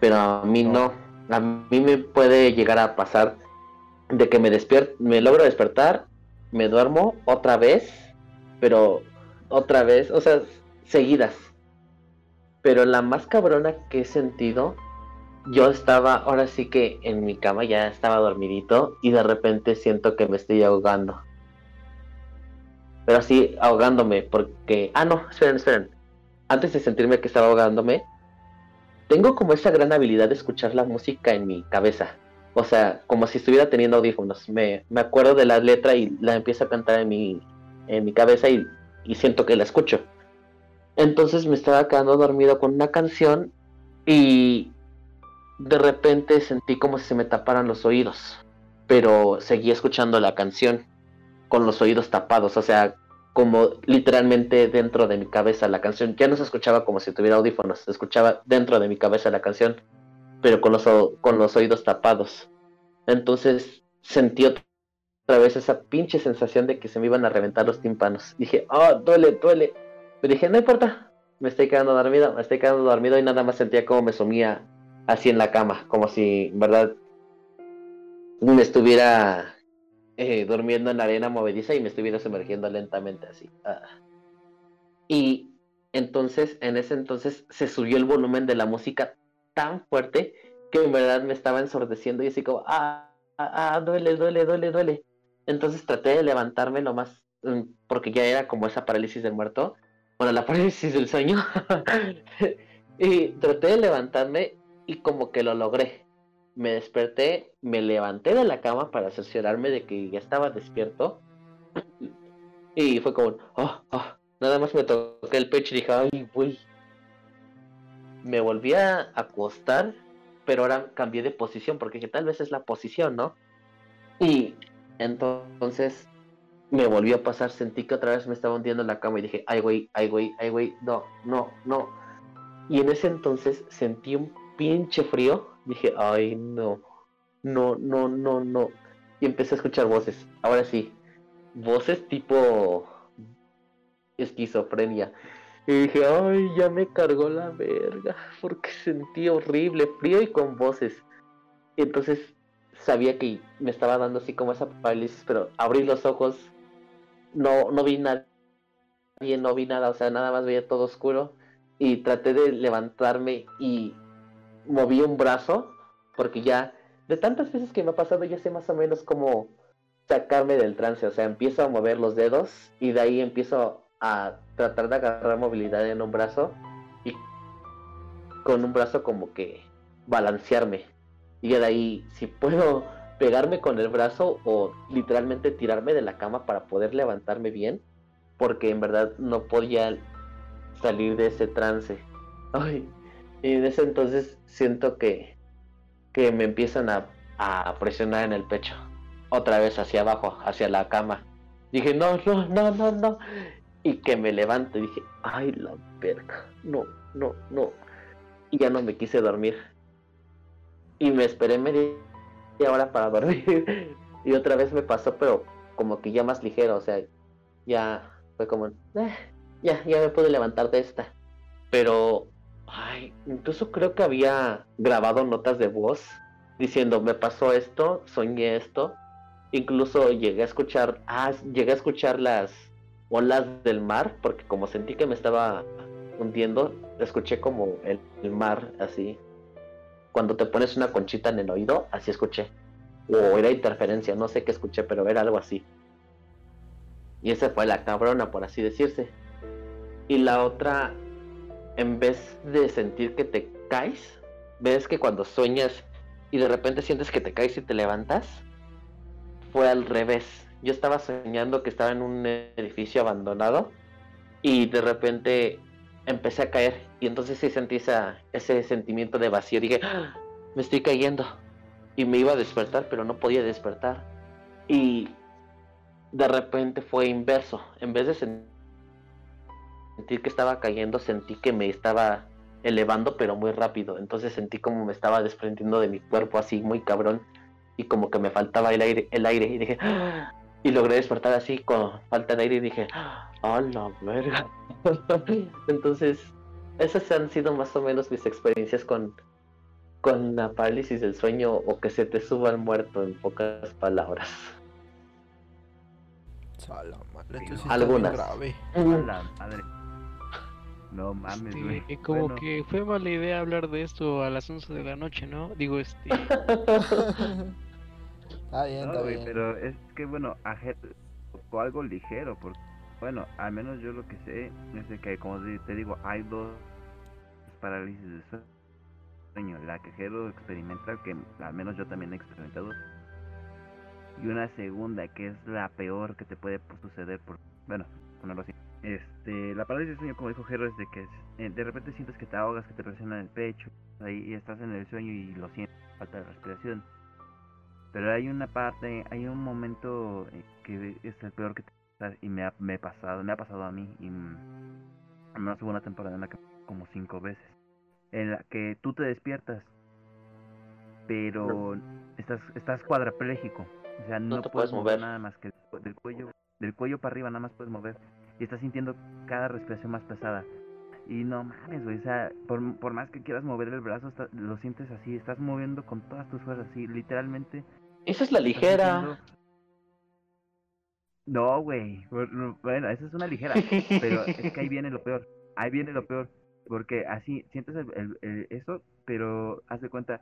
Pero a mí no. A mí me puede llegar a pasar de que me despierto, me logro despertar, me duermo otra vez, pero otra vez, o sea, seguidas. Pero la más cabrona que he sentido, yo estaba, ahora sí que en mi cama ya estaba dormidito y de repente siento que me estoy ahogando. Pero así ahogándome, porque... Ah, no, esperen, esperen. Antes de sentirme que estaba ahogándome, tengo como esa gran habilidad de escuchar la música en mi cabeza. O sea, como si estuviera teniendo audífonos. Me, me acuerdo de la letra y la empiezo a cantar en mi, en mi cabeza y, y siento que la escucho. Entonces me estaba quedando dormido con una canción y de repente sentí como si se me taparan los oídos. Pero seguí escuchando la canción con los oídos tapados. O sea, como literalmente dentro de mi cabeza la canción. Ya no se escuchaba como si tuviera audífonos, se escuchaba dentro de mi cabeza la canción, pero con los, con los oídos tapados. Entonces sentí otra vez esa pinche sensación de que se me iban a reventar los tímpanos. Dije, oh, duele, duele. Pero dije, no importa, me estoy quedando dormido, me estoy quedando dormido y nada más sentía como me sumía así en la cama, como si, en verdad, me estuviera eh, durmiendo en la arena movediza y me estuviera sumergiendo lentamente así. Ah. Y entonces, en ese entonces, se subió el volumen de la música tan fuerte que en verdad me estaba ensordeciendo y así como, ah, ah, ah duele, duele, duele, duele. Entonces traté de levantarme lo más, mm, porque ya era como esa parálisis del muerto, bueno, la parálisis del sueño. y traté de levantarme y como que lo logré me desperté, me levanté de la cama para cerciorarme de que ya estaba despierto. Y fue como, oh, oh, nada más me toqué el pecho y dije, ay, uy. Me volví a acostar, pero ahora cambié de posición, porque que tal vez es la posición, ¿no? Y entonces me volvió a pasar, sentí que otra vez me estaba hundiendo en la cama y dije, ay, güey, ay, güey, ay, güey, no, no, no. Y en ese entonces sentí un pinche frío dije, ay, no, no, no, no, no. Y empecé a escuchar voces. Ahora sí, voces tipo esquizofrenia. Y dije, ay, ya me cargó la verga, porque sentí horrible, frío y con voces. Entonces sabía que me estaba dando así como esa parálisis, pero abrí los ojos, no, no vi nada, no vi nada, o sea, nada más veía todo oscuro. Y traté de levantarme y moví un brazo, porque ya de tantas veces que me ha pasado ya sé más o menos cómo sacarme del trance, o sea, empiezo a mover los dedos y de ahí empiezo a tratar de agarrar movilidad en un brazo y con un brazo como que balancearme. Y de ahí si puedo pegarme con el brazo o literalmente tirarme de la cama para poder levantarme bien, porque en verdad no podía salir de ese trance. Ay, y ese entonces siento que, que me empiezan a, a presionar en el pecho. Otra vez hacia abajo, hacia la cama. Dije, no, no, no, no, no. Y que me levanto y dije, ay, la verga. No, no, no. Y ya no me quise dormir. Y me esperé media hora para dormir. y otra vez me pasó, pero como que ya más ligero. O sea, ya fue como, eh, ya, ya me pude levantar de esta. Pero Ay, incluso creo que había grabado notas de voz diciendo, me pasó esto, soñé esto. Incluso llegué a escuchar, ah, llegué a escuchar las olas del mar, porque como sentí que me estaba hundiendo, escuché como el, el mar así. Cuando te pones una conchita en el oído, así escuché. O era interferencia, no sé qué escuché, pero era algo así. Y esa fue la cabrona, por así decirse. Y la otra en vez de sentir que te caes, ves que cuando sueñas y de repente sientes que te caes y te levantas, fue al revés. Yo estaba soñando que estaba en un edificio abandonado y de repente empecé a caer y entonces sí sentí ese sentimiento de vacío. Dije, ¡Ah! me estoy cayendo y me iba a despertar, pero no podía despertar. Y de repente fue inverso. En vez de sentir sentí que estaba cayendo, sentí que me estaba elevando, pero muy rápido. Entonces sentí como me estaba desprendiendo de mi cuerpo así, muy cabrón, y como que me faltaba el aire, el aire, y dije, ¡Ah! y logré despertar así con falta de aire y dije, ¡ah la verga! Entonces, esas han sido más o menos mis experiencias con, con la parálisis del sueño o que se te suba el muerto, en pocas palabras. Algunas. No mames, güey. Este, como que fue mala idea hablar de esto a las 11 de la noche, ¿no? Digo, este. está bien, está bien. Pero es que, bueno, o algo ligero, porque, bueno, al menos yo lo que sé es de que, como te digo, hay dos parálisis de sueño. La que Jero experimenta, que al menos yo también he experimentado. Y una segunda, que es la peor que te puede suceder, por, bueno, ponerlo así este, la parálisis de sueño, como dijo Jero, es de que eh, de repente sientes que te ahogas, que te presiona el pecho, ahí y estás en el sueño y lo sientes, falta de respiración. Pero hay una parte, hay un momento eh, que es el peor que te y me ha, me, pasado, me ha pasado a mí y mm, menos hubo una temporada en la que como cinco veces en la que tú te despiertas pero estás estás cuadraplégico o sea no, te puedes mover. nada más que del cuello del cuello para arriba nada más puedes mover y estás sintiendo cada respiración más pesada y no mames güey o sea por, por más que quieras mover el brazo está- lo sientes así estás moviendo con todas tus fuerzas así literalmente Esa es la ligera. sintiendo- no güey Bueno, esa es una ligera pero es que ahí viene lo peor. Ahí viene lo peor. Porque así sientes el- el- el- eso, pero haz de cuenta,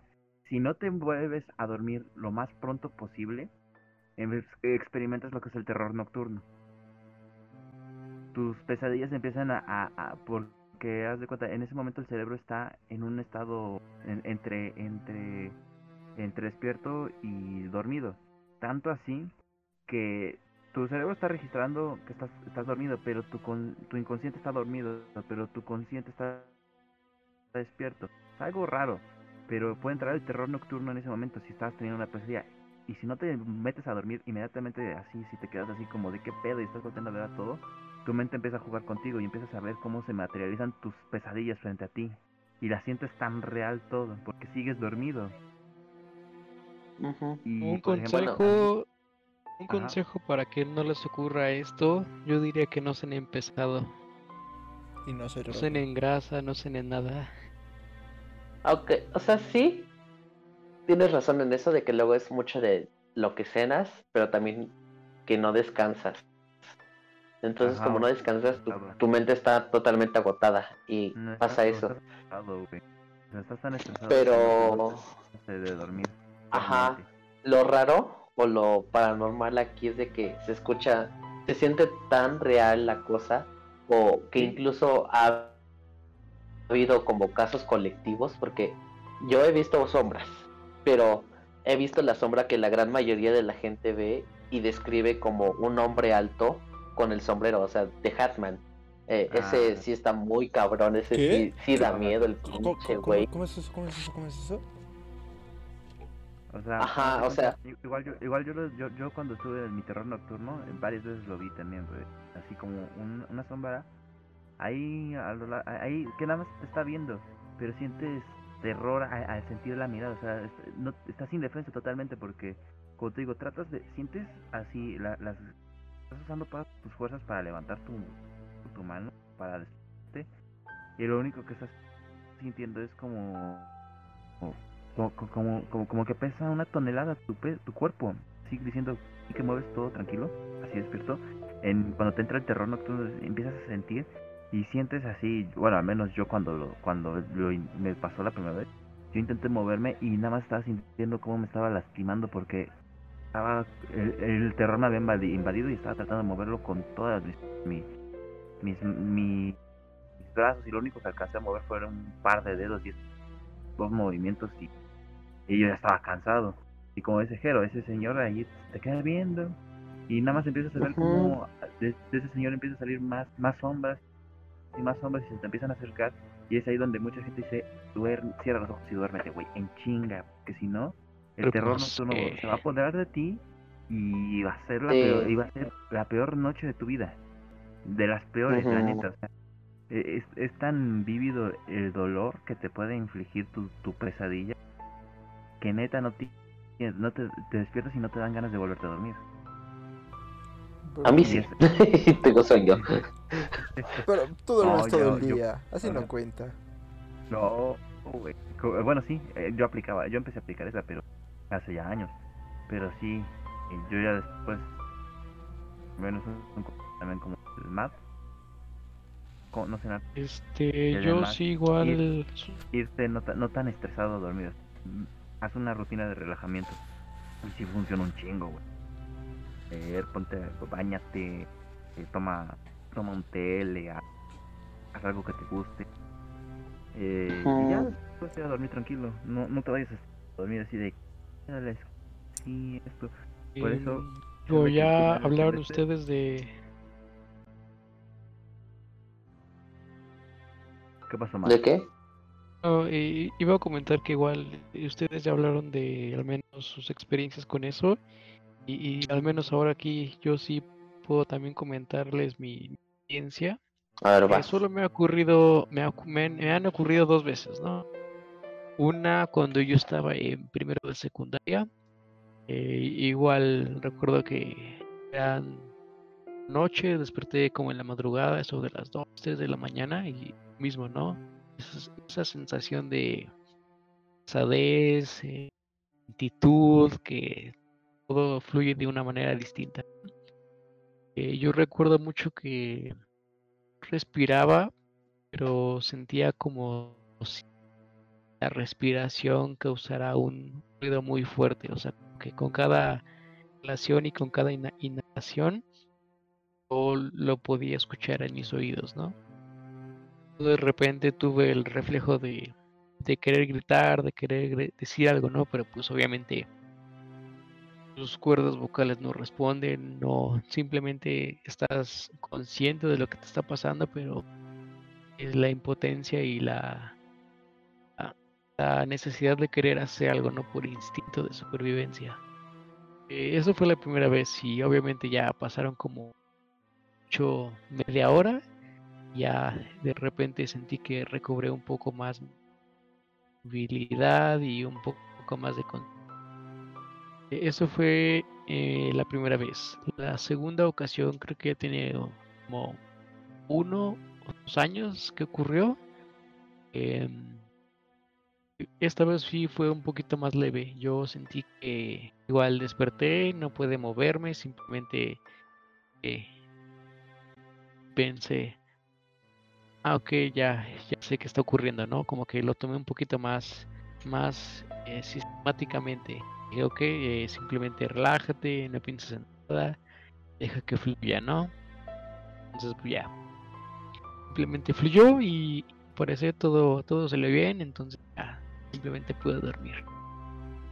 si no te vuelves a dormir lo más pronto posible, em- experimentas lo que es el terror nocturno. Tus pesadillas empiezan a, porque haz de cuenta, en ese momento el cerebro está en un estado en- entre entre entre despierto y dormido. Tanto así que tu cerebro está registrando que estás, estás dormido, pero tu, con, tu inconsciente está dormido, pero tu consciente está, está despierto. Es algo raro, pero puede entrar el terror nocturno en ese momento si estás teniendo una pesadilla. Y si no te metes a dormir inmediatamente así, si te quedas así como de qué pedo y estás volteando a ver a todo, tu mente empieza a jugar contigo y empiezas a ver cómo se materializan tus pesadillas frente a ti. Y la sientes tan real todo, porque sigues dormido. Y, Un ejemplo, consejo, un Ajá. consejo para que no les ocurra esto, yo diría que no cenen pesado, Y no se no cenen grasa, no cenen nada. Aunque, o sea, sí, tienes razón en eso de que luego es mucho de lo que cenas, pero también que no descansas. Entonces, Ajá, como no descansas, tu, mente está totalmente agotada y No, pasa eso. Estresado, estás tan estresado Pero- puedes de dormir. Ajá. Lo raro o lo paranormal aquí es de que se escucha, se siente tan real la cosa, o que incluso ha habido como casos colectivos, porque yo he visto sombras, pero he visto la sombra que la gran mayoría de la gente ve y describe como un hombre alto con el sombrero, o sea, de Hatman. Eh, Ese Ah. sí está muy cabrón, ese ¿Qué? sí, sí da ¿Qué? miedo el ¿Cómo, pinche cómo- güey. cómo es eso? ¿Cómo es eso? ¿Cómo es eso? O sea, Ajá, de o sea- Igual yo, igual yo, lo- yo, yo cuando estuve en mi terror nocturno, eh, varias veces lo vi también, güey. Así como un- una sombra. Ahí, a lo ahí, que nada más te está viendo. Pero sientes terror al sentir la mirada. O sea, es- no, estás indefenso totalmente porque, como te digo, tratas de. Sientes así, la- las. Estás usando todas tus fuerzas para levantar tu, tu mano, para despertarte. Y lo único que estás sintiendo es como. como como, como, como, que pesa una tonelada tu, tu cuerpo. Sigue diciendo "¿Y que mueves todo tranquilo, así despierto. En, cuando te entra el terror nocturno empiezas a sentir y sientes así, bueno, al menos yo cuando lo, cuando lo me pasó la primera vez, yo intenté moverme y nada más estaba sintiendo cómo me estaba lastimando porque estaba el, el terror me había invadi- invadido y estaba tratando de moverlo con todas mis, mi- mis, mi- mis brazos y lo único que alcancé a mover fueron un par de dedos y dos movimientos y, y yo ya estaba cansado. Y como ese Jero, ese señor ahí te queda viendo y nada más empiezas a ver como de, de ese señor empieza a salir más, más sombras y más sombras y se te empiezan a acercar y es ahí donde mucha gente dice, duerme, cierra los ojos y duérmete, güey, en chinga, porque si no, el Pero terror pues, nocturno eh. se va a apoderar de ti y va a ser la Sí. peor, y va a ser la peor noche de tu vida, de las peores, la Ujú. neta, o sea, e- es, es tan vívido el dolor que te puede infligir tu, tu pesadilla que neta no, ti- no te, te despiertas y no te dan ganas de volverte a dormir. A mí sí, tengo sueño. Pero tú duermes No, todo yo- el yo- día. Así no cuenta. No, güey. Co- Bueno, sí, eh, yo aplicaba, yo empecé a aplicar esa, pero hace ya años. Pero sí, yo ya después, menos un, un- también como el MAP, no sé, nada, Este, yo sí igual, irte no, no tan estresado a dormir. Haz una rutina de relajamiento. Y sí funciona un chingo, güey. Eh, ponte, bañate, eh, toma, toma un té, lea, haz algo que te guste. Eh, y ya después te vas a dormir tranquilo. No, no te vayas a dormir así de, "Dale, sí, esto. Por eso, eh, digo, ya hablaron ustedes de, ¿Qué pasó, más? ¿De qué? no, eh, iba a comentar que igual eh, ustedes ya hablaron de al menos sus experiencias con eso y, y al menos ahora aquí yo sí puedo también comentarles mi experiencia. A ver, Eh, va. solo me ha ocurrido, me, ha- me me han ocurrido dos veces, ¿no? Una cuando yo estaba en primero de secundaria. eh, igual recuerdo que era noche, desperté como en la madrugada, eso de las 2, 3 de la mañana y mismo, ¿no? Esa, sensación de pesadez, eh, que todo fluye de una manera distinta. Eh, yo recuerdo mucho que respiraba, pero sentía como si la respiración causara un ruido muy fuerte, o sea, que con cada inhalación y con cada inhalación yo lo podía escuchar en mis oídos, ¿no? De repente tuve el reflejo de, de querer gritar, de querer decir algo, ¿no? Pero pues obviamente tus cuerdas vocales no responden, no, simplemente estás consciente de lo que te está pasando, pero es la impotencia y la, la, necesidad de querer hacer algo, ¿no? Por instinto de supervivencia. Eh, eso fue la primera vez y obviamente ya pasaron como ocho, media hora. Ya de repente sentí que recobré un poco más movilidad y un po- poco más de con- Eh, Eso fue eh, la primera vez. La segunda ocasión creo que ya tiene como uno o dos años que ocurrió. Em, esta vez sí fue un poquito más leve. Yo sentí que igual desperté, no pude moverme, simplemente eh, pensé, ah, ok, ya, ya sé qué está ocurriendo, ¿no? Como que lo tomé un poquito más, más eh, sistemáticamente. Dije, ok, eh, simplemente relájate, no pienses en nada, deja que fluya, ¿no? Entonces, pues ya. Simplemente fluyó y parece todo, todo salió bien, entonces ya, simplemente pude dormir.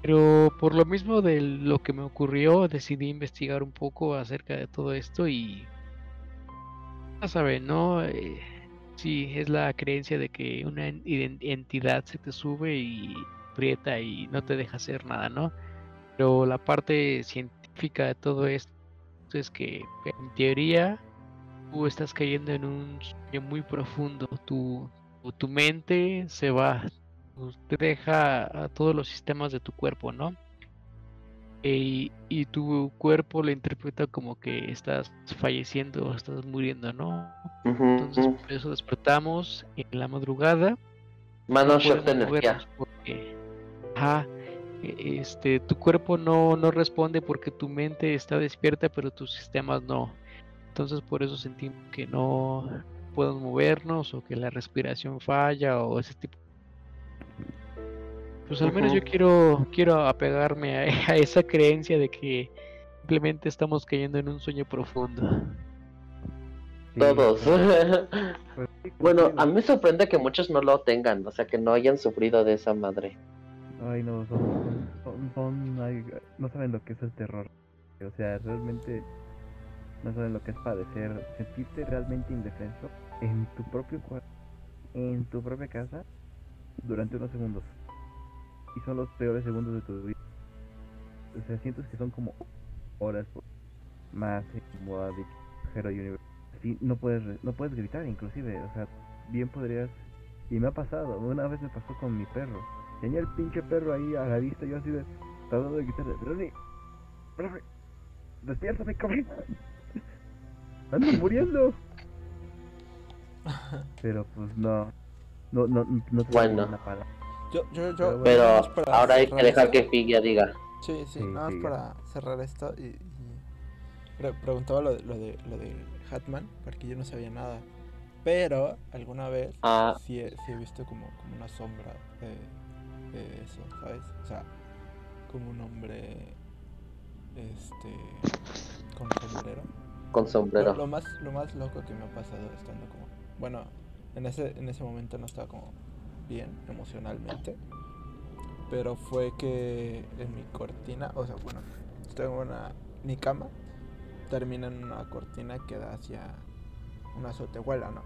Pero por lo mismo de lo que me ocurrió, decidí investigar un poco acerca de todo esto y ya saben, ¿no? Eh, sí, es la creencia de que una entidad se te sube y aprieta y no te deja hacer nada, ¿no? Pero la parte científica de todo esto es que en teoría tú estás cayendo en un sueño muy profundo, tu, tu mente se va, te deja a todos los sistemas de tu cuerpo, ¿no? E- y tu cuerpo lo interpreta como que estás falleciendo, estás muriendo, ¿no? Entonces por eso despertamos en la madrugada Mano no de energía. porque ajá, e- este tu cuerpo no, no responde porque tu mente está despierta pero tus sistemas no entonces por eso sentimos que no podemos movernos o que la respiración falla o ese tipo pues al menos yo quiero quiero apegarme a, a esa creencia de que simplemente estamos cayendo en un sueño profundo Sí, Todos. bueno, a mí me sorprende que muchos no lo tengan, o sea, que no hayan sufrido de esa madre. Ay, no, son, son, son- ay, no saben lo que es el terror. O sea, realmente no saben lo que es padecer, sentirte realmente indefenso en tu propio cuerpo, en tu propia casa, durante unos segundos. Y son los peores segundos de tu vida. O sea, sientes que son como horas por- más, como ha dicho Hero Universe. Sí, no puedes, no puedes gritar, inclusive. O sea, bien podrías. Y me ha pasado, una vez me pasó con mi perro. Tenía el pinche perro ahí a la vista, yo así de. Tratando de quitarle. Ronnie, Ronnie, despiértame, cabrón. Ando muriendo. Pero pues no. No, no, no te Bueno. una pala. Yo, yo, yo. Pero ahora hay que dejar esto. que Figia diga. Sí, sí, Sí, nada más para cerrar esto y, y pre- preguntaba lo de, lo de lo de Hatman, porque yo no sabía nada. Pero alguna vez Ah, sí, he, sí he visto como, como una sombra de, de eso, ¿sabes? O sea, como un hombre este con sombrero. con Lo, sombrero. lo más lo más loco que me ha pasado estando como bueno, en ese en ese momento no estaba como bien emocionalmente. Pero fue que en mi cortina, o sea, bueno, estoy en una mi cama termina en una cortina que da hacia una azotehuela, ¿no?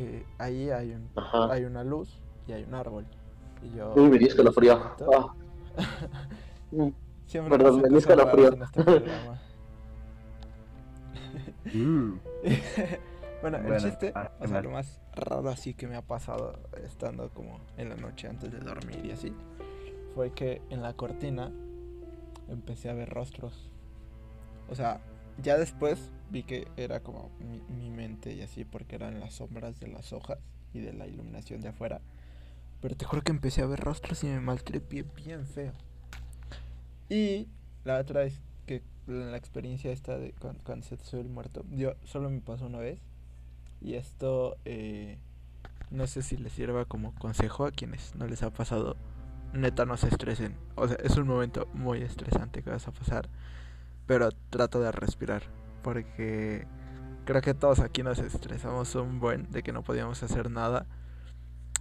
Y ahí hay un Ajá. hay una luz y hay un árbol. Y yo Uy, me escalofrío. momento- Ah. Mm, Siempre Perdón, me este programa. Mm. bueno, el chiste, ah, o sea, lo más raro así que me ha pasado estando como en la noche antes de dormir y así, fue que en la cortina empecé a ver rostros. O sea, ya después vi que era como mi, mi mente y así, porque eran las sombras de las hojas y de la iluminación de afuera. Pero te juro que empecé a ver rostros y me maltripié bien feo. Y la otra vez que la experiencia esta de cuan- cuando, se te sube el muerto, yo solo me pasó una vez. Y esto eh, no sé si les sirva como consejo a quienes no les ha pasado. Neta, no se estresen. O sea, es un momento muy estresante que vas a pasar. Pero trata de respirar. Porque creo que todos aquí nos estresamos un buen de que no podíamos hacer nada.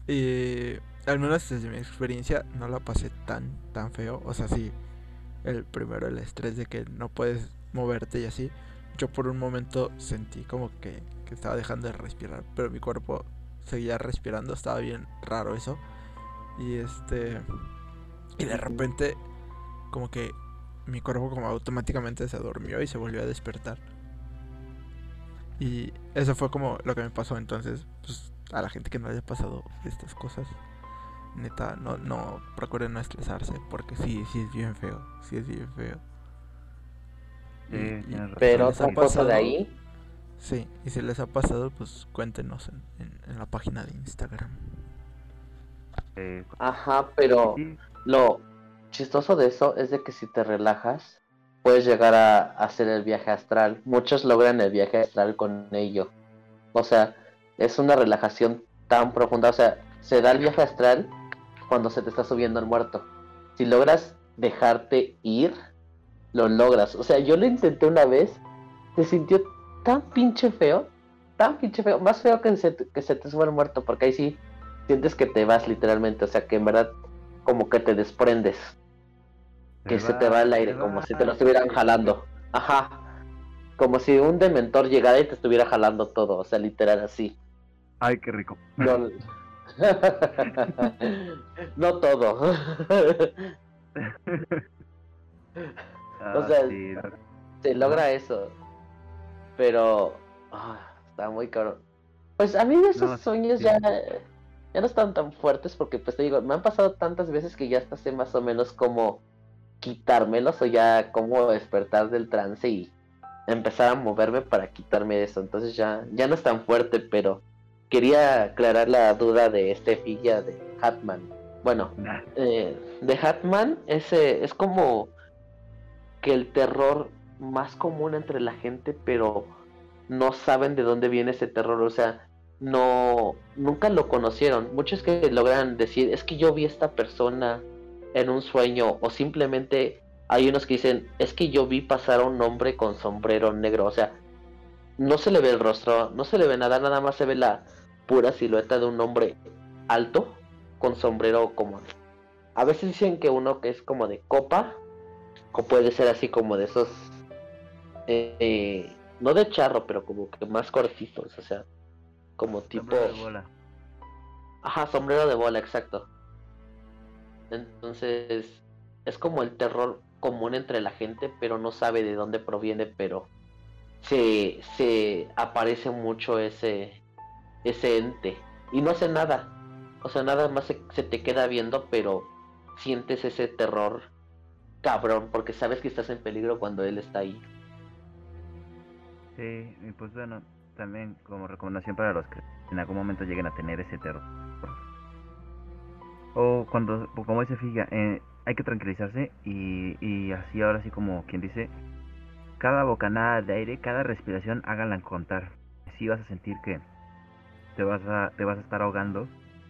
Y al menos desde mi experiencia no la pasé tan, tan feo. O sea, sí, el primero el estrés de que no puedes moverte y así. Yo por un momento sentí como que, que estaba dejando de respirar, pero mi cuerpo seguía respirando, estaba bien raro eso. Y este y de repente como que mi cuerpo como automáticamente se durmió y se volvió a despertar. Y eso fue como lo que me pasó entonces, pues a la gente que no haya pasado estas cosas, neta, no, no, procuren no estresarse, porque sí, sí es bien feo, sí es bien feo. Sí, y-. Pero ¿les ha otra cosa de ahí, Sí, y si les ha pasado, pues cuéntenos en, en- en la página de Instagram. Eh, ajá, pero lo chistoso de eso es de que si te relajas, puedes llegar a hacer el viaje astral. Muchos logran el viaje astral con ello. O sea, es una relajación tan profunda. O sea, se da el viaje astral cuando se te está subiendo el muerto. Si logras dejarte ir, lo logras. O sea, yo lo intenté una vez, se sintió tan pinche feo, tan pinche feo, más feo que se, que se te sube el muerto, porque ahí sí sientes que te vas literalmente. O sea, que en verdad como que te desprendes que se te va el aire, como si te lo estuvieran jalando. Ajá. Como si un dementor llegara y te estuviera jalando todo, o sea, literal así. Ay, qué rico. No, no todo. Ah, sea, sí, Se logra eso. Pero ah, está muy caro. Pues a mí esos No, sueños sí. ya, ya no están tan fuertes porque pues te digo, me han pasado tantas veces que ya hasta sé más o menos cómo quitármelos o ya cómo despertar del trance y empezar a moverme para quitarme eso. Entonces ya, ya no es tan fuerte, pero quería aclarar la duda de este filla de Hatman. Bueno, Nah, eh, de Hatman es, eh, es como que el terror más común entre la gente, pero no saben de dónde viene ese terror, o sea, no, nunca lo conocieron. Muchos que logran decir, es que yo vi a esta persona en un sueño, o simplemente hay unos que dicen, es que yo vi pasar a un hombre con sombrero negro, o sea, no se le ve el rostro, no se le ve nada, nada más se ve la pura silueta de un hombre alto con sombrero como a veces dicen que uno que es como de copa o puede ser así como de esos eh, no de charro pero como que más cortitos o sea como tipo sombrero de bola. ajá sombrero de bola exacto entonces es como el terror común entre la gente pero no sabe de dónde proviene pero se se aparece mucho ese ese ente y no hace nada o sea, nada más se, se te queda viendo, pero sientes ese terror cabrón, porque sabes que estás en peligro cuando él está ahí. Sí, y pues bueno, también como recomendación para los que en algún momento lleguen a tener ese terror. O cuando, como dice Figa, eh, hay que tranquilizarse y, y así ahora sí como quien dice, cada bocanada de aire, cada respiración, háganla contar. Así vas a sentir que te vas a, te vas a estar ahogando,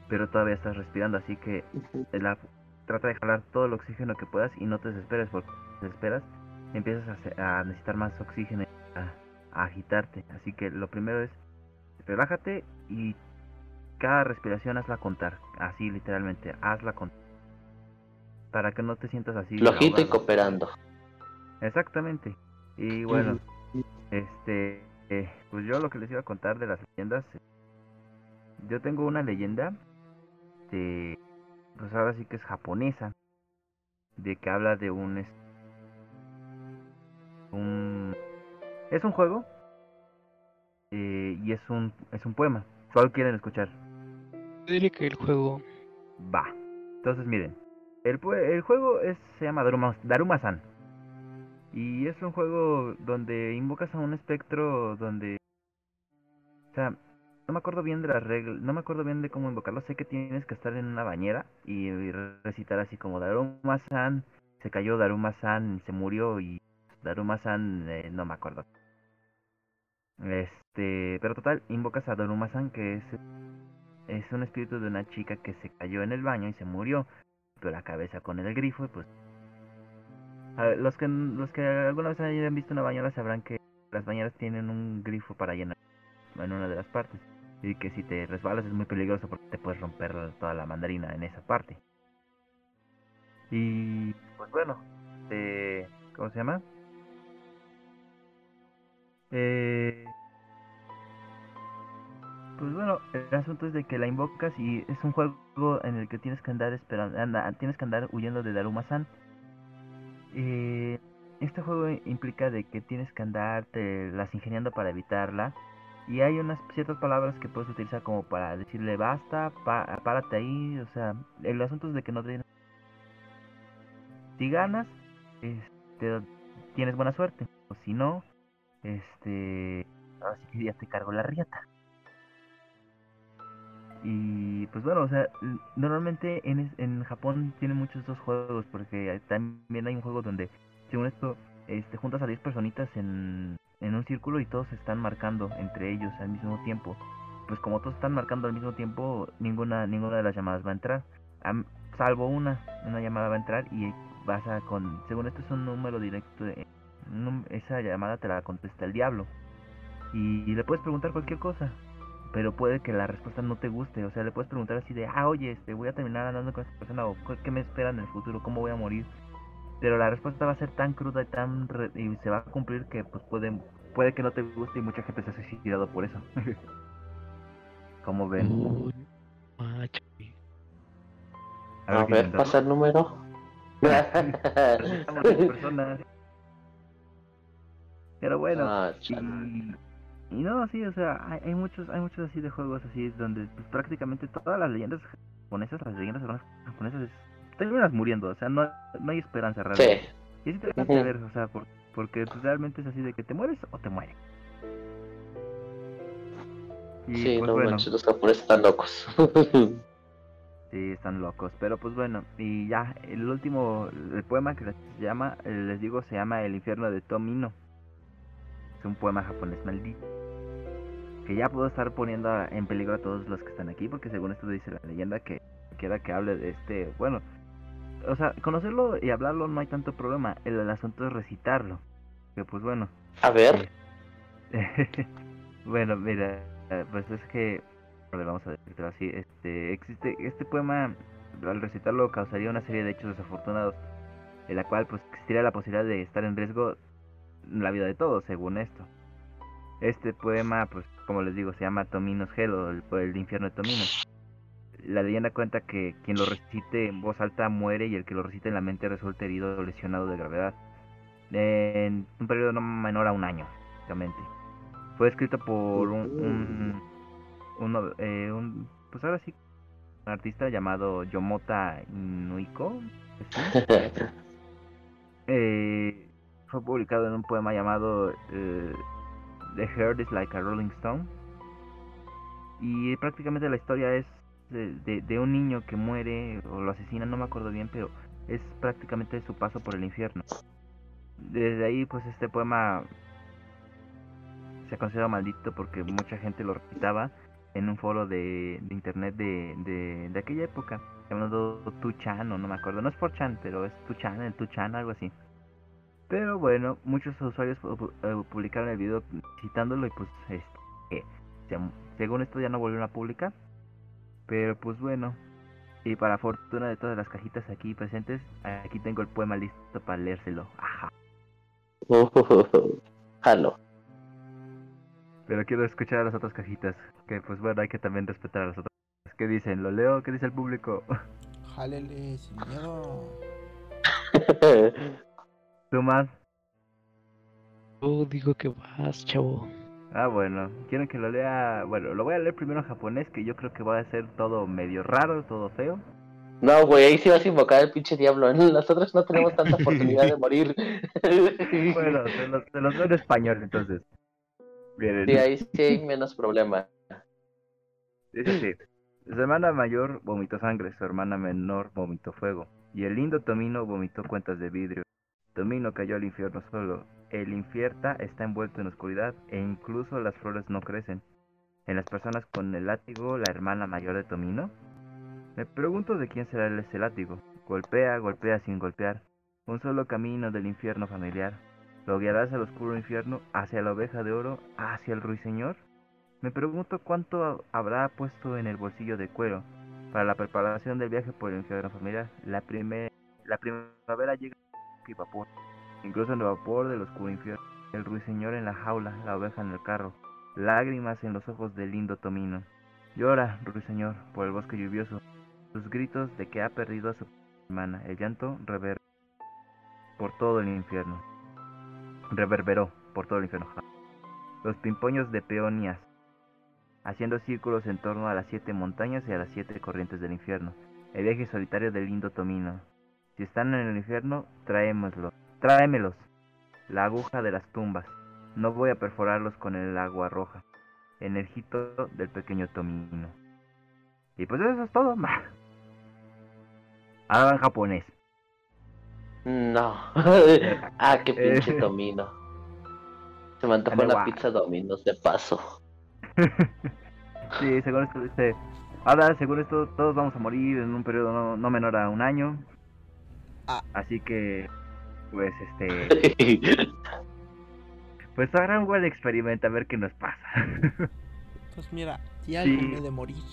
pero todavía estás respirando, así que la- trata de jalar todo el oxígeno que puedas y no te desesperes, porque si te desesperas empiezas a, a necesitar más oxígeno, a, agitarte. Así que lo primero es relájate y cada respiración hazla contar, así literalmente, hazla contar. Para que no te sientas así. Flojito y cooperando. Exactamente. Y bueno, este, eh, pues yo lo que les iba a contar de las leyendas, eh, yo tengo una leyenda de, pues ahora sí que es japonesa, de que habla de un, un, es un juego eh, y es un, es un poema. ¿Cuál quieren escuchar? Dile que el juego. Va. Entonces miren, el, el juego es, se llama Daruma- Daruma-san. Y es un juego donde invocas a un espectro donde... O sea, no me acuerdo bien de las reglas, no me acuerdo bien de cómo invocarlo. Sé que tienes que estar en una bañera y, y recitar así como Daruma-san, se cayó Daruma-san, se murió y Daruma-san, eh, no me acuerdo. Este, pero total, invocas a Daruma-san que es, es un espíritu de una chica que se cayó en el baño y se murió, pero la cabeza con el grifo y pues... los que los que alguna vez hayan visto una bañera sabrán que las bañeras tienen un grifo para llenar en una de las partes y que si te resbalas es muy peligroso porque te puedes romper toda la mandarina en esa parte. Y pues bueno, eh, ¿cómo se llama? Eh, pues bueno, el asunto es de que la invocas y es un juego en el que tienes que andar esperando, anda- tienes que andar huyendo de Daruma-san. Eh, este juego implica de que tienes que andarte las ingeniando para evitarla. Y hay unas ciertas palabras que puedes utilizar como para decirle basta, párate ahí, o sea, el asunto es de que no te... Si ganas, este, tienes buena suerte, o si no, este, ahora sí que ya te cargo la riata. Y pues bueno, o sea, normalmente en, en Japón tienen muchos estos juegos porque también hay un juego donde, según esto, este, juntas a 10 personitas en, en un círculo y todos están marcando entre ellos al mismo tiempo. Pues como todos están marcando al mismo tiempo, ninguna ninguna de las llamadas va a entrar. Salvo una, una llamada va a entrar y vas a con, según esto es un número directo, num- esa llamada te la contesta el diablo. Y, y le puedes preguntar cualquier cosa pero puede que la respuesta no te guste. O sea, le puedes preguntar así de, ah, oye, este, voy a terminar andando con esta persona o ¿qué- me espera en el futuro, cómo voy a morir. Pero la respuesta va a ser tan cruda y tan re- y se va a cumplir que pues puede puede que no te guste y mucha gente se ha suicidado por eso. ¿Cómo ven? Uy, macho. A ver, ¿qué intentas? pasa el número. Personas. Pero bueno, Ah, y, no, sí, o sea, hay, hay muchos hay muchos así de juegos así donde pues, prácticamente todas las leyendas japonesas, las leyendas japonesas, es- terminas muriendo, o sea, no, no hay esperanza realmente. Sí, Y es interesante Ujú. ver, o sea, por- porque pues, realmente es así de que te mueres o te mueres. Y sí, pues no bueno, manches, los japoneses están locos. sí, están locos. Pero pues bueno, y ya, el último, el poema que les llama, eh, les digo, se llama El infierno de Tomino. Es un poema japonés maldito. Que ya puedo estar poniendo a- en peligro a todos los que están aquí, porque según esto dice la leyenda que quiera que hable de este, bueno, o sea, conocerlo y hablarlo no hay tanto problema, el, el asunto es recitarlo. Que pues bueno, A ver, bueno, mira, eh, pues es que, vamos a decirlo así, este, existe, este poema, al recitarlo causaría una serie de hechos desafortunados, en la cual pues existiría la posibilidad de estar en riesgo la vida de todos, según esto. Este poema, pues como les digo, se llama Tomino's Hell o el, infierno de Tomino. La leyenda cuenta que quien lo recite en voz alta muere y el que lo recite en la mente resulta herido o lesionado de gravedad. En un periodo no menor a un año, básicamente. Fue escrito por un, un, eh, un- pues ahora sí, un artista llamado Yomota Inuiko. ¿sí? Eh, fue publicado en un poema llamado eh, The Heart is Like a Rolling Stone. Y prácticamente la historia es de, un niño que muere o lo asesinan, no me acuerdo bien, pero es prácticamente su paso por el infierno. Desde ahí, pues este poema se considera maldito porque mucha gente lo recitaba en un foro de, internet de, de, aquella época, llamado 2chan o no me acuerdo, no es 4chan, pero es 2chan, el 2chan, algo así. Pero bueno, muchos usuarios eh, publicaron el video citándolo y pues este, se- según esto ya no volvieron a publicar. Pero pues bueno, y para fortuna de todas las cajitas aquí presentes, aquí tengo el poema listo para leérselo. Ajá. Jalo. Pero quiero escuchar a las otras cajitas, que pues bueno, hay que también respetar a las otras. ¿Qué dicen? ¿Lo leo? ¿Qué dice el público? Jálele, sin miedo. ¿Tú más? Yo digo que vas, chavo. Ah, bueno, quieren que lo lea. Bueno, lo voy a leer primero en japonés, que yo creo que va a ser todo medio raro, todo feo. No, güey, ahí sí vas a invocar al pinche diablo. Nosotros no tenemos tanta oportunidad de morir. Bueno, se los, se los leo en español entonces. Miren, Sí, ahí sí hay menos problema. dice así: Su hermana mayor vomitó sangre, su hermana menor vomitó fuego, y el lindo Tomino vomitó cuentas de vidrio. Tomino cayó al infierno solo. El infierta está envuelto en oscuridad e incluso las flores no crecen. En las personas con el látigo, la hermana mayor de Tomino. Me pregunto de quién será ese látigo. Golpea, golpea sin golpear. Un solo camino del infierno familiar. Lo guiarás al oscuro infierno, hacia la oveja de oro, hacia el ruiseñor. Me pregunto cuánto habrá puesto en el bolsillo de cuero para la preparación del viaje por el infierno familiar. La, primer- la primavera llega y vapor, incluso el vapor del oscuro infierno. El ruiseñor en la jaula, la oveja en el carro, lágrimas en los ojos del lindo Tomino. Llora, ruiseñor, por el bosque lluvioso, sus gritos de que ha perdido a su hermana. El llanto rever por todo el infierno. Reverberó por todo el infierno. Los pimpoños de peonías, haciendo círculos en torno a las siete montañas y a las siete corrientes del infierno. El viaje solitario del lindo Tomino. Si están en el infierno, tráemoslos. Tráemelos. La aguja de las tumbas. No voy a perforarlos con el agua roja. Energito del pequeño Tomino. Y pues eso es todo. Ahora en japonés. No. ah, qué pinche Eh. domino. Se me antojó guau. pizza dominos de paso. Sí, según esto dice. Ahora, según esto, todos vamos a morir en un periodo no, no menor a un año. Ah. Así que, pues, este. Pues hagan un buen experimento a ver qué nos pasa. Pues mira, y algo Sí. me de morir.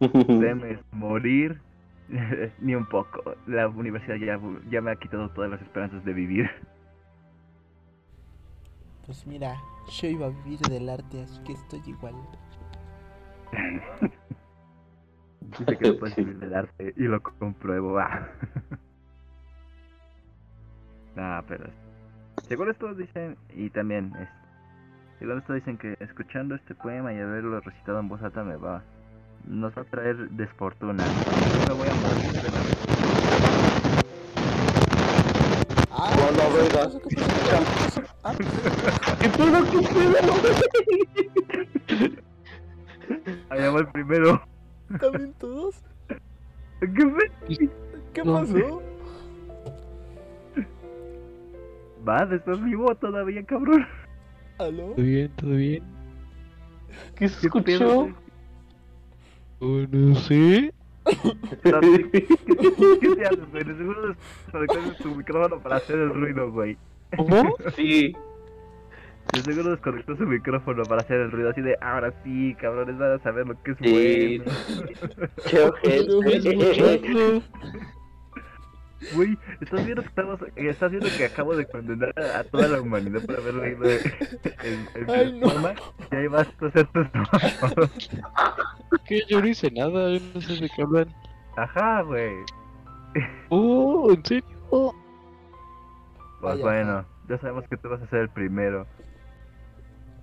Temes morir. Ni un poco. La universidad ya, ya me ha quitado todas las esperanzas de vivir. Pues mira, yo iba a vivir del arte, así que estoy igual. Dice que no puedes vivir del arte y lo compruebo. ah. Nah, pero según esto dicen y también es, según esto dicen que escuchando este poema y haberlo recitado en voz alta me va nos va a traer desfortuna. Yo me voy a morir de la- ¡Ah! No, no, ¿qué venga. pasó? ¿Qué. Ah, ¿Qué pedo? ¿Qué pedo? Allá va el primero. ¿También todos? ¿Qué fue? ¿Qué No. pasó? Vas, estás vivo todavía, cabrón. ¿Aló? Todo bien, todo bien. ¿Qué ¿Qué pedo, escuchó? Oh, no sé. ¿Qué, te haces, güey? De seguro desconectaste tu micrófono para hacer el ruido, güey. ¿Cómo? Sí. De seguro desconectó su micrófono para hacer el ruido así de ahora sí, cabrones, van a saber lo que es Sí. bueno. Qué. Güey, ¿estás viendo que estamos, estás viendo que acabo de condenar a toda la humanidad por haber leído el, poema? Y ahí vas a hacer tus. ¿Qué? Yo no hice nada, yo no sé de qué hablan. Ajá, güey. Oh, ¿en serio? Pues Vaya. bueno, ya sabemos que tú vas a ser el primero.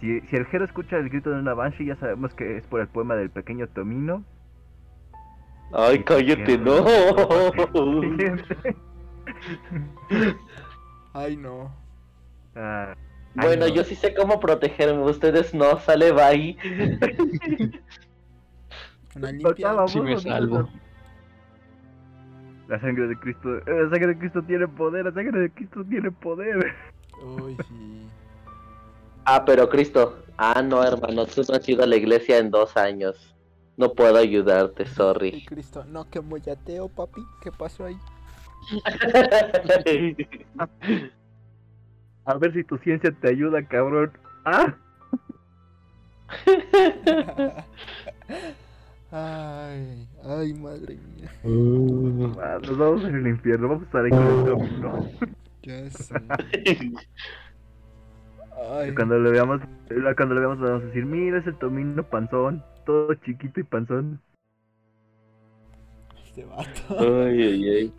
Si, si el Jero escucha el grito de una Banshee, ya sabemos que es por el poema del pequeño Tomino. Ay, cállate, no. Ay, no. Ah, ay, Bueno, no. yo sí sé cómo protegerme. Ustedes no, sale bye. Una limpia. Sí me salvo. La sangre de Cristo, eh, la sangre de Cristo tiene poder, la sangre de Cristo tiene poder. Uy, sí. Ah, pero Cristo. Ah, no, hermano, tú no has ido a la iglesia en dos años. No puedo ayudarte, Y sorry. Cristo, no, que moyateo, papi. ¿Qué pasó ahí? A ver si tu ciencia te ayuda, cabrón. Ah, ay, ay, madre mía. Ah, nos vamos en el infierno, vamos a estar ahí con el Tomino. Ya sé. Y Ay, Cuando lo veamos, cuando lo veamos vamos a decir, mira es el Tomino panzón, todo chiquito y panzón. este vato. Ay, ay, ay.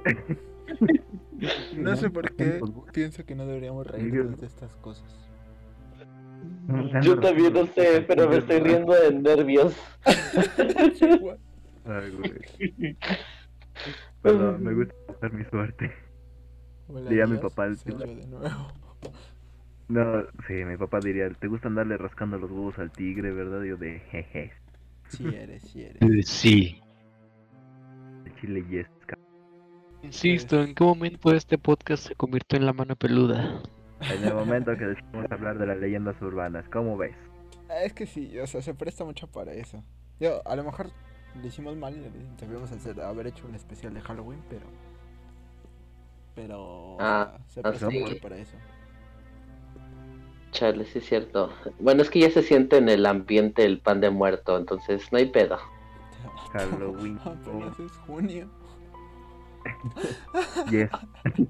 No sé por qué pienso que no deberíamos reírnos de estas cosas. Yo también no sé, pero me estoy riendo de nervios. Ay, güey. Bueno, me gusta hacer mi suerte. Hola, Diría mi Dios, papá el de nuevo. No, sí, mi papá diría, ¿te gusta andarle rascando los huevos al tigre, verdad? Yo de jeje, Sí eres, sí eres. Eh, Sí. de chile yesca. Insisto, ¿en qué momento este podcast se convirtió en la mano peluda? En el momento que decidimos hablar de las leyendas urbanas, ¿cómo ves? Es que sí, o sea, se presta mucho para eso. Yo, a lo mejor lo hicimos mal y debíamos hacer, haber hecho un especial de Halloween, pero. Pero. o Ah, sea, se ah, presta sí. mucho para eso. Chale, sí es cierto. Bueno, es que ya se siente en el ambiente el pan de muerto, entonces no hay pedo. Halloween. Apenas es junio. Yes.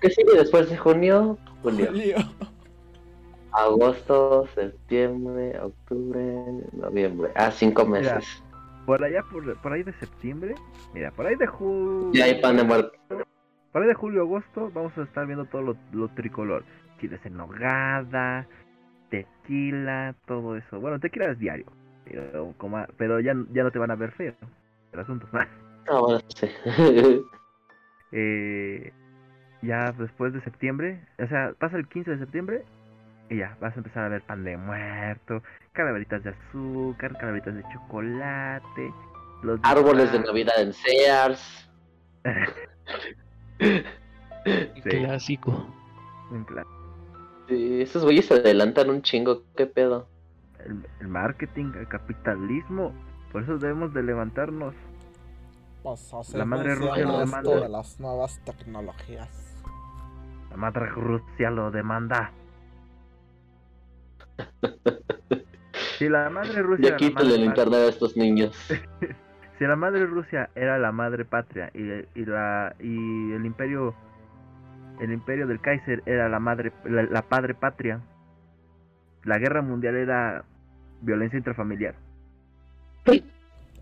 ¿Qué sigue después de junio? Julio. Julio. Agosto, septiembre, octubre, noviembre. Ah, cinco meses. Por allá, por, por ahí de septiembre, mira, por ahí de julio. Ya hay pan de muerto. Por ahí de julio, agosto, vamos a estar viendo todo lo, lo tricolor. Chiles en nogada, tequila, todo eso. Bueno, tequila es diario, pero, como- pero ya, ya no te van a ver feo. El asunto. Ah, bueno, sí. Eh, ya después de septiembre, o sea, pasa el 15 de septiembre y ya, vas a empezar a ver pan de muerto, calaveritas de azúcar, calaveritas de chocolate, los Árboles de. Navidad en Sears. Sí. Clásico. Plan, Sí, esos güeyes se adelantan un chingo. ¿Qué pedo? El, el marketing, el capitalismo, por eso debemos de levantarnos. Pues La madre Rusia lo demanda. de las nuevas tecnologías. La madre Rusia lo demanda. Si la madre Rusia Ya quítale el internet a estos niños. si la madre Rusia era la madre patria y, y la y el imperio el imperio del Kaiser era la madre la, la padre patria la guerra mundial era violencia intrafamiliar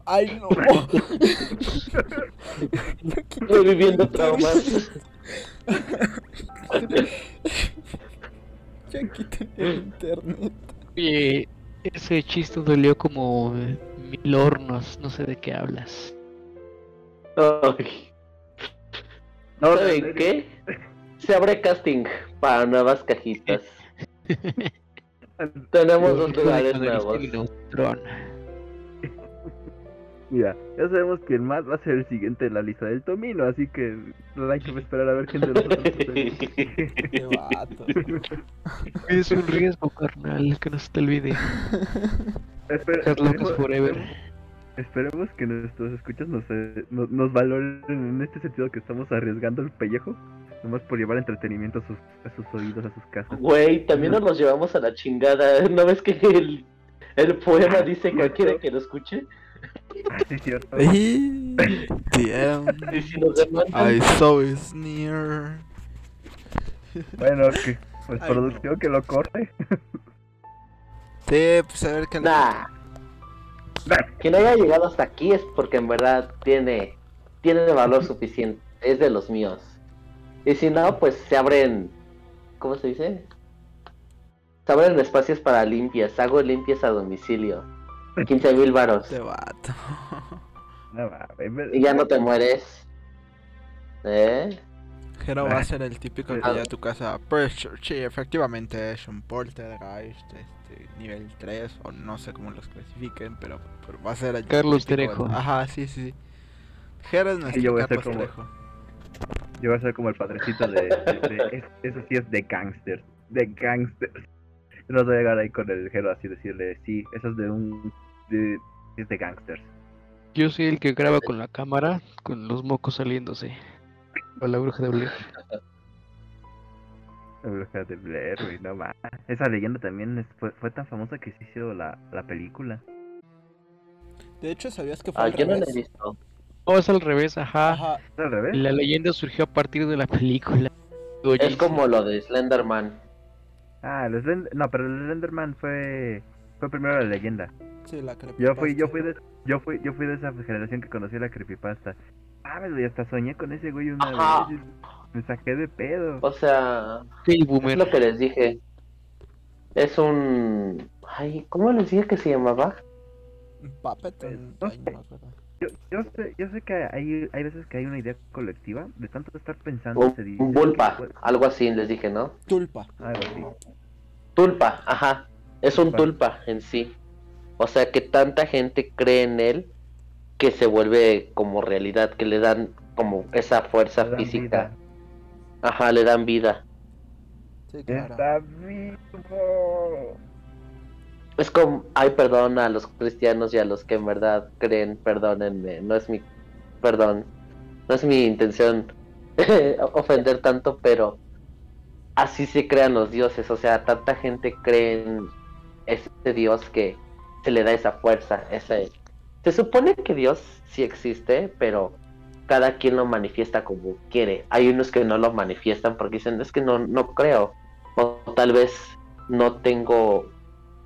¡Ay, no! Reviviendo traumas. ya quiten el internet. Oye, ese chiste dolió como eh, mil hornos, no sé de qué hablas. Ay, no, ¿Saben en qué? Se abre casting para nuevas cajitas. Tenemos dos lugares nuevos. mira ya sabemos quién más va a ser el siguiente en la lista del Tomino así que no hay que esperar a ver quién de nosotros Qué vato. Es un riesgo, carnal, que no se te olvide. Espera- esperemos- forever. Esperemos que nuestros escuchas nos, eh, nos, nos valoren en este sentido que estamos arriesgando el pellejo, nomás por llevar entretenimiento a sus, a sus oídos, a sus casas. Güey, también nos los llevamos a la chingada. ¿No ves que el, el poema dice que quiere que lo escuche? Ah, sí, cierto. Y the Y si nos demandan, I saw is near. Bueno, que pues Ay, producción que lo corte. Sí, pues a ver qué le- nah. Quien haya llegado hasta aquí es porque en verdad tiene, tiene valor suficiente. Es de los míos. Y si no, pues se abren. ¿Cómo se dice? Se abren espacios para limpias. Hago limpias a domicilio. 15 mil varos. Este Y ya no te mueres. ¿Eh? Jero va a ser el típico que llega a tu casa. Pues sí, efectivamente es un poltergeist este, nivel 3, o no sé cómo los clasifiquen, pero, pero va a ser el Carlos Trejo. Ajá, sí, sí. sí. Jero es nuestro yo voy a ser Carlos como- Trejo. Yo voy a ser como el padrecito de... de- de- es- eso sí es de gangsters. De gangsters. No voy a llegar ahí con el gero así decirle, sí, eso es de un... De, es de gangsters. Yo soy el que graba con la cámara, con los mocos saliéndose. O la bruja de Blair. La bruja de Blair, güey, no más. Esa leyenda también es- fue, fue tan famosa que se hizo la, la película. De hecho, ¿sabías que fue Ah, al yo no lo he revés? visto. Oh, es al revés, ajá. Ajá, ¿Es al revés? La leyenda surgió a partir de la película. Es como lo de Slenderman. Ah, el Slend- no, pero el Slenderman fue fue primero la leyenda. sí, la Yo fui yo fui de yo fui yo fui de esa generación que conocía la creepypasta. mames, güey, hasta soñé con ese güey una Ajá. vez. Me saqué de pedo. O sea, Sí, es lo que les dije. Es un... Ay, ¿cómo les dije que se llamaba? Puppet, Eh, no acuerdo. Yo, yo sé, yo sé que hay, hay veces que hay una idea colectiva de tanto estar pensando. Un, se dice un puede- algo así les dije, ¿no? Tulpa. Algo así. Tulpa, ajá. Es un Tulpa. tulpa en sí. O sea que tanta gente cree en él que se vuelve como realidad, que le dan como esa fuerza física. Ajá, le dan vida. Sí, claro. Está vivo. Es como, ay, perdón a los cristianos y a los que en verdad creen, perdónenme, no es mi, perdón, no es mi intención ofender tanto, pero así se crean los dioses, o sea, tanta gente cree en este dios que se le da esa fuerza, ese... Se supone que Dios sí existe, pero cada quien lo manifiesta como quiere. Hay unos que no lo manifiestan porque dicen, es que no, no creo, o tal vez no tengo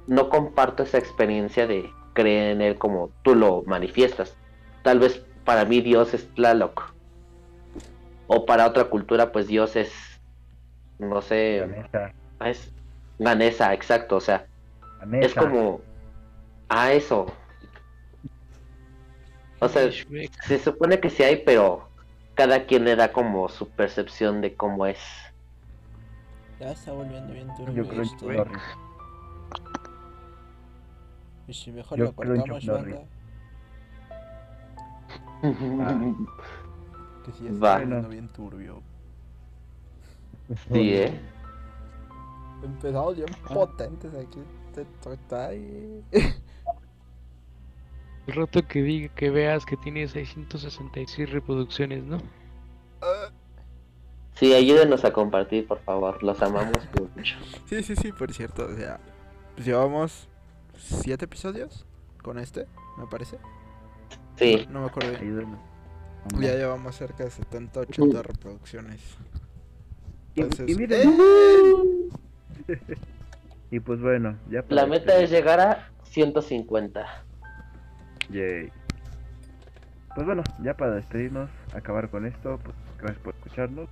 no comparto esa experiencia de creer en él como tú lo manifiestas. Tal vez para mí Dios es Tlaloc. O para otra cultura, pues Dios es, no sé, Vanessa, es Ganesa, exacto. O sea, es Vanessa. como a eso. O sea, Shrek. se supone que sí hay, pero cada quien le da como su percepción de cómo es. Ya está volviendo bien turbio Yo creo esto. Y si mejor yo lo cortamos, banda. Que sí está volviendo bien turbio. Sí, ¿eh? Empezamos bien potentes aquí. Te toca ahí. El rato que diga que veas que tiene 666 reproducciones, ¿no? Sí, ayúdenos a compartir, por favor. Los amamos mucho. Sí, sí, sí, por cierto. O sea, pues llevamos siete episodios con este, me parece. Sí. No me acuerdo bien. Ayúdenos. Ya llevamos cerca de 70, 80 reproducciones. Y- Entonces, y ¡eh! Y pues bueno, ya La meta es llegar a 150. Yay. Pues bueno, ya para despedirnos, acabar con esto, pues gracias por escucharnos.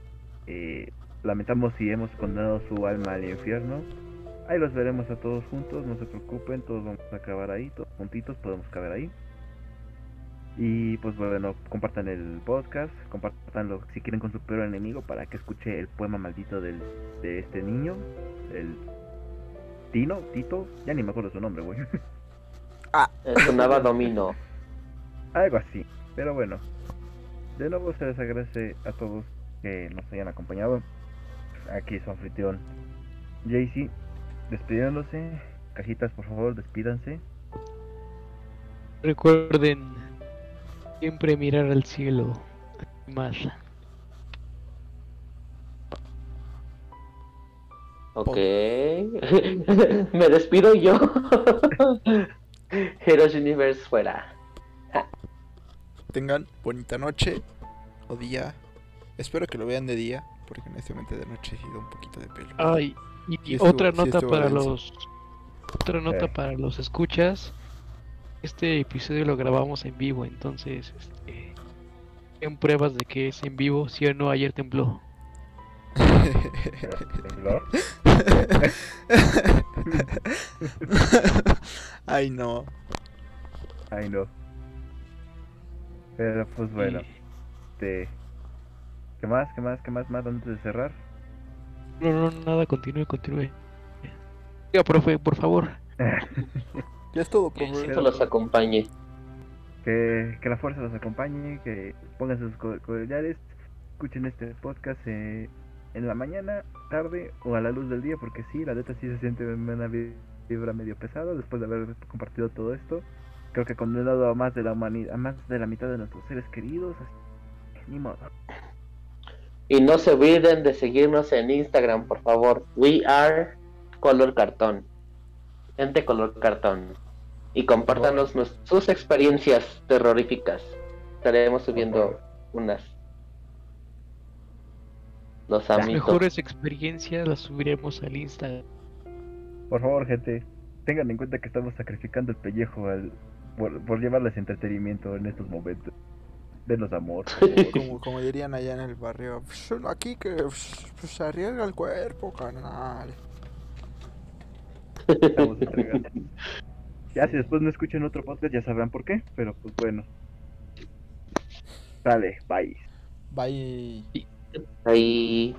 Eh, lamentamos si hemos condenado su alma al infierno. Ahí los veremos a todos juntos, no se preocupen, todos vamos a acabar ahí, todos juntitos podemos caber ahí. Y pues bueno, compartan el podcast, compartanlo si quieren con su peor enemigo para que escuche el poema maldito del, de este niño, el Tino, Tito, ya ni me acuerdo su nombre, güey. Eh, Sonaba domino. Algo así. Pero bueno. De nuevo se les agradece a todos que nos hayan acompañado. Aquí su anfitrión Jaycee. Despidiéndose. Cajitas, por favor, despídanse. Recuerden siempre mirar al cielo. Más. Ok. Me despido yo. Heroes Universe fuera. tengan bonita noche o día. Espero que lo vean de día, porque honestamente de noche he sido un poquito de pelo. Ay, y, Sí estuvo- otra sí nota para denso. los otra nota Eh. para los escuchas. Este episodio lo grabamos en vivo, entonces este en pruebas de que es en vivo, si o no ayer tembló. Ay, no. Ay, no. Pero pues bueno. Este... ¿Qué más? ¿Qué más? ¿Qué más? ¿Más antes de cerrar? No, no, nada, continúe, continúe. Diga, profe, por favor. Ya es todo, Que profe. Dios los acompañe. que, que la fuerza los acompañe, que pongan sus co- collares, escuchen este podcast eh, en la mañana, tarde o a la luz del día, porque sí, la neta sí se siente una vi- vibra medio pesada después de haber compartido todo esto. Creo que condenado a más de la humanidad, a más de la mitad de nuestros seres queridos. así- Ni modo. Y no se olviden de seguirnos en Instagram, por favor. We are color cartón. Gente color cartón. Y compártanos sus experiencias terroríficas. Estaremos subiendo unas. Los Las amitos. mejores experiencias las subiremos al Instagram. Por favor, gente, tengan en cuenta que estamos sacrificando el pellejo al, por, por llevarles entretenimiento en estos momentos. Denos amor. Como, como dirían allá en el barrio, "Psh, aquí que pues, se arriesga el cuerpo. Estamos entregados. Ya si después no escuchan otro podcast ya sabrán por qué, pero pues bueno. Dale, bye. Bye. Ahí.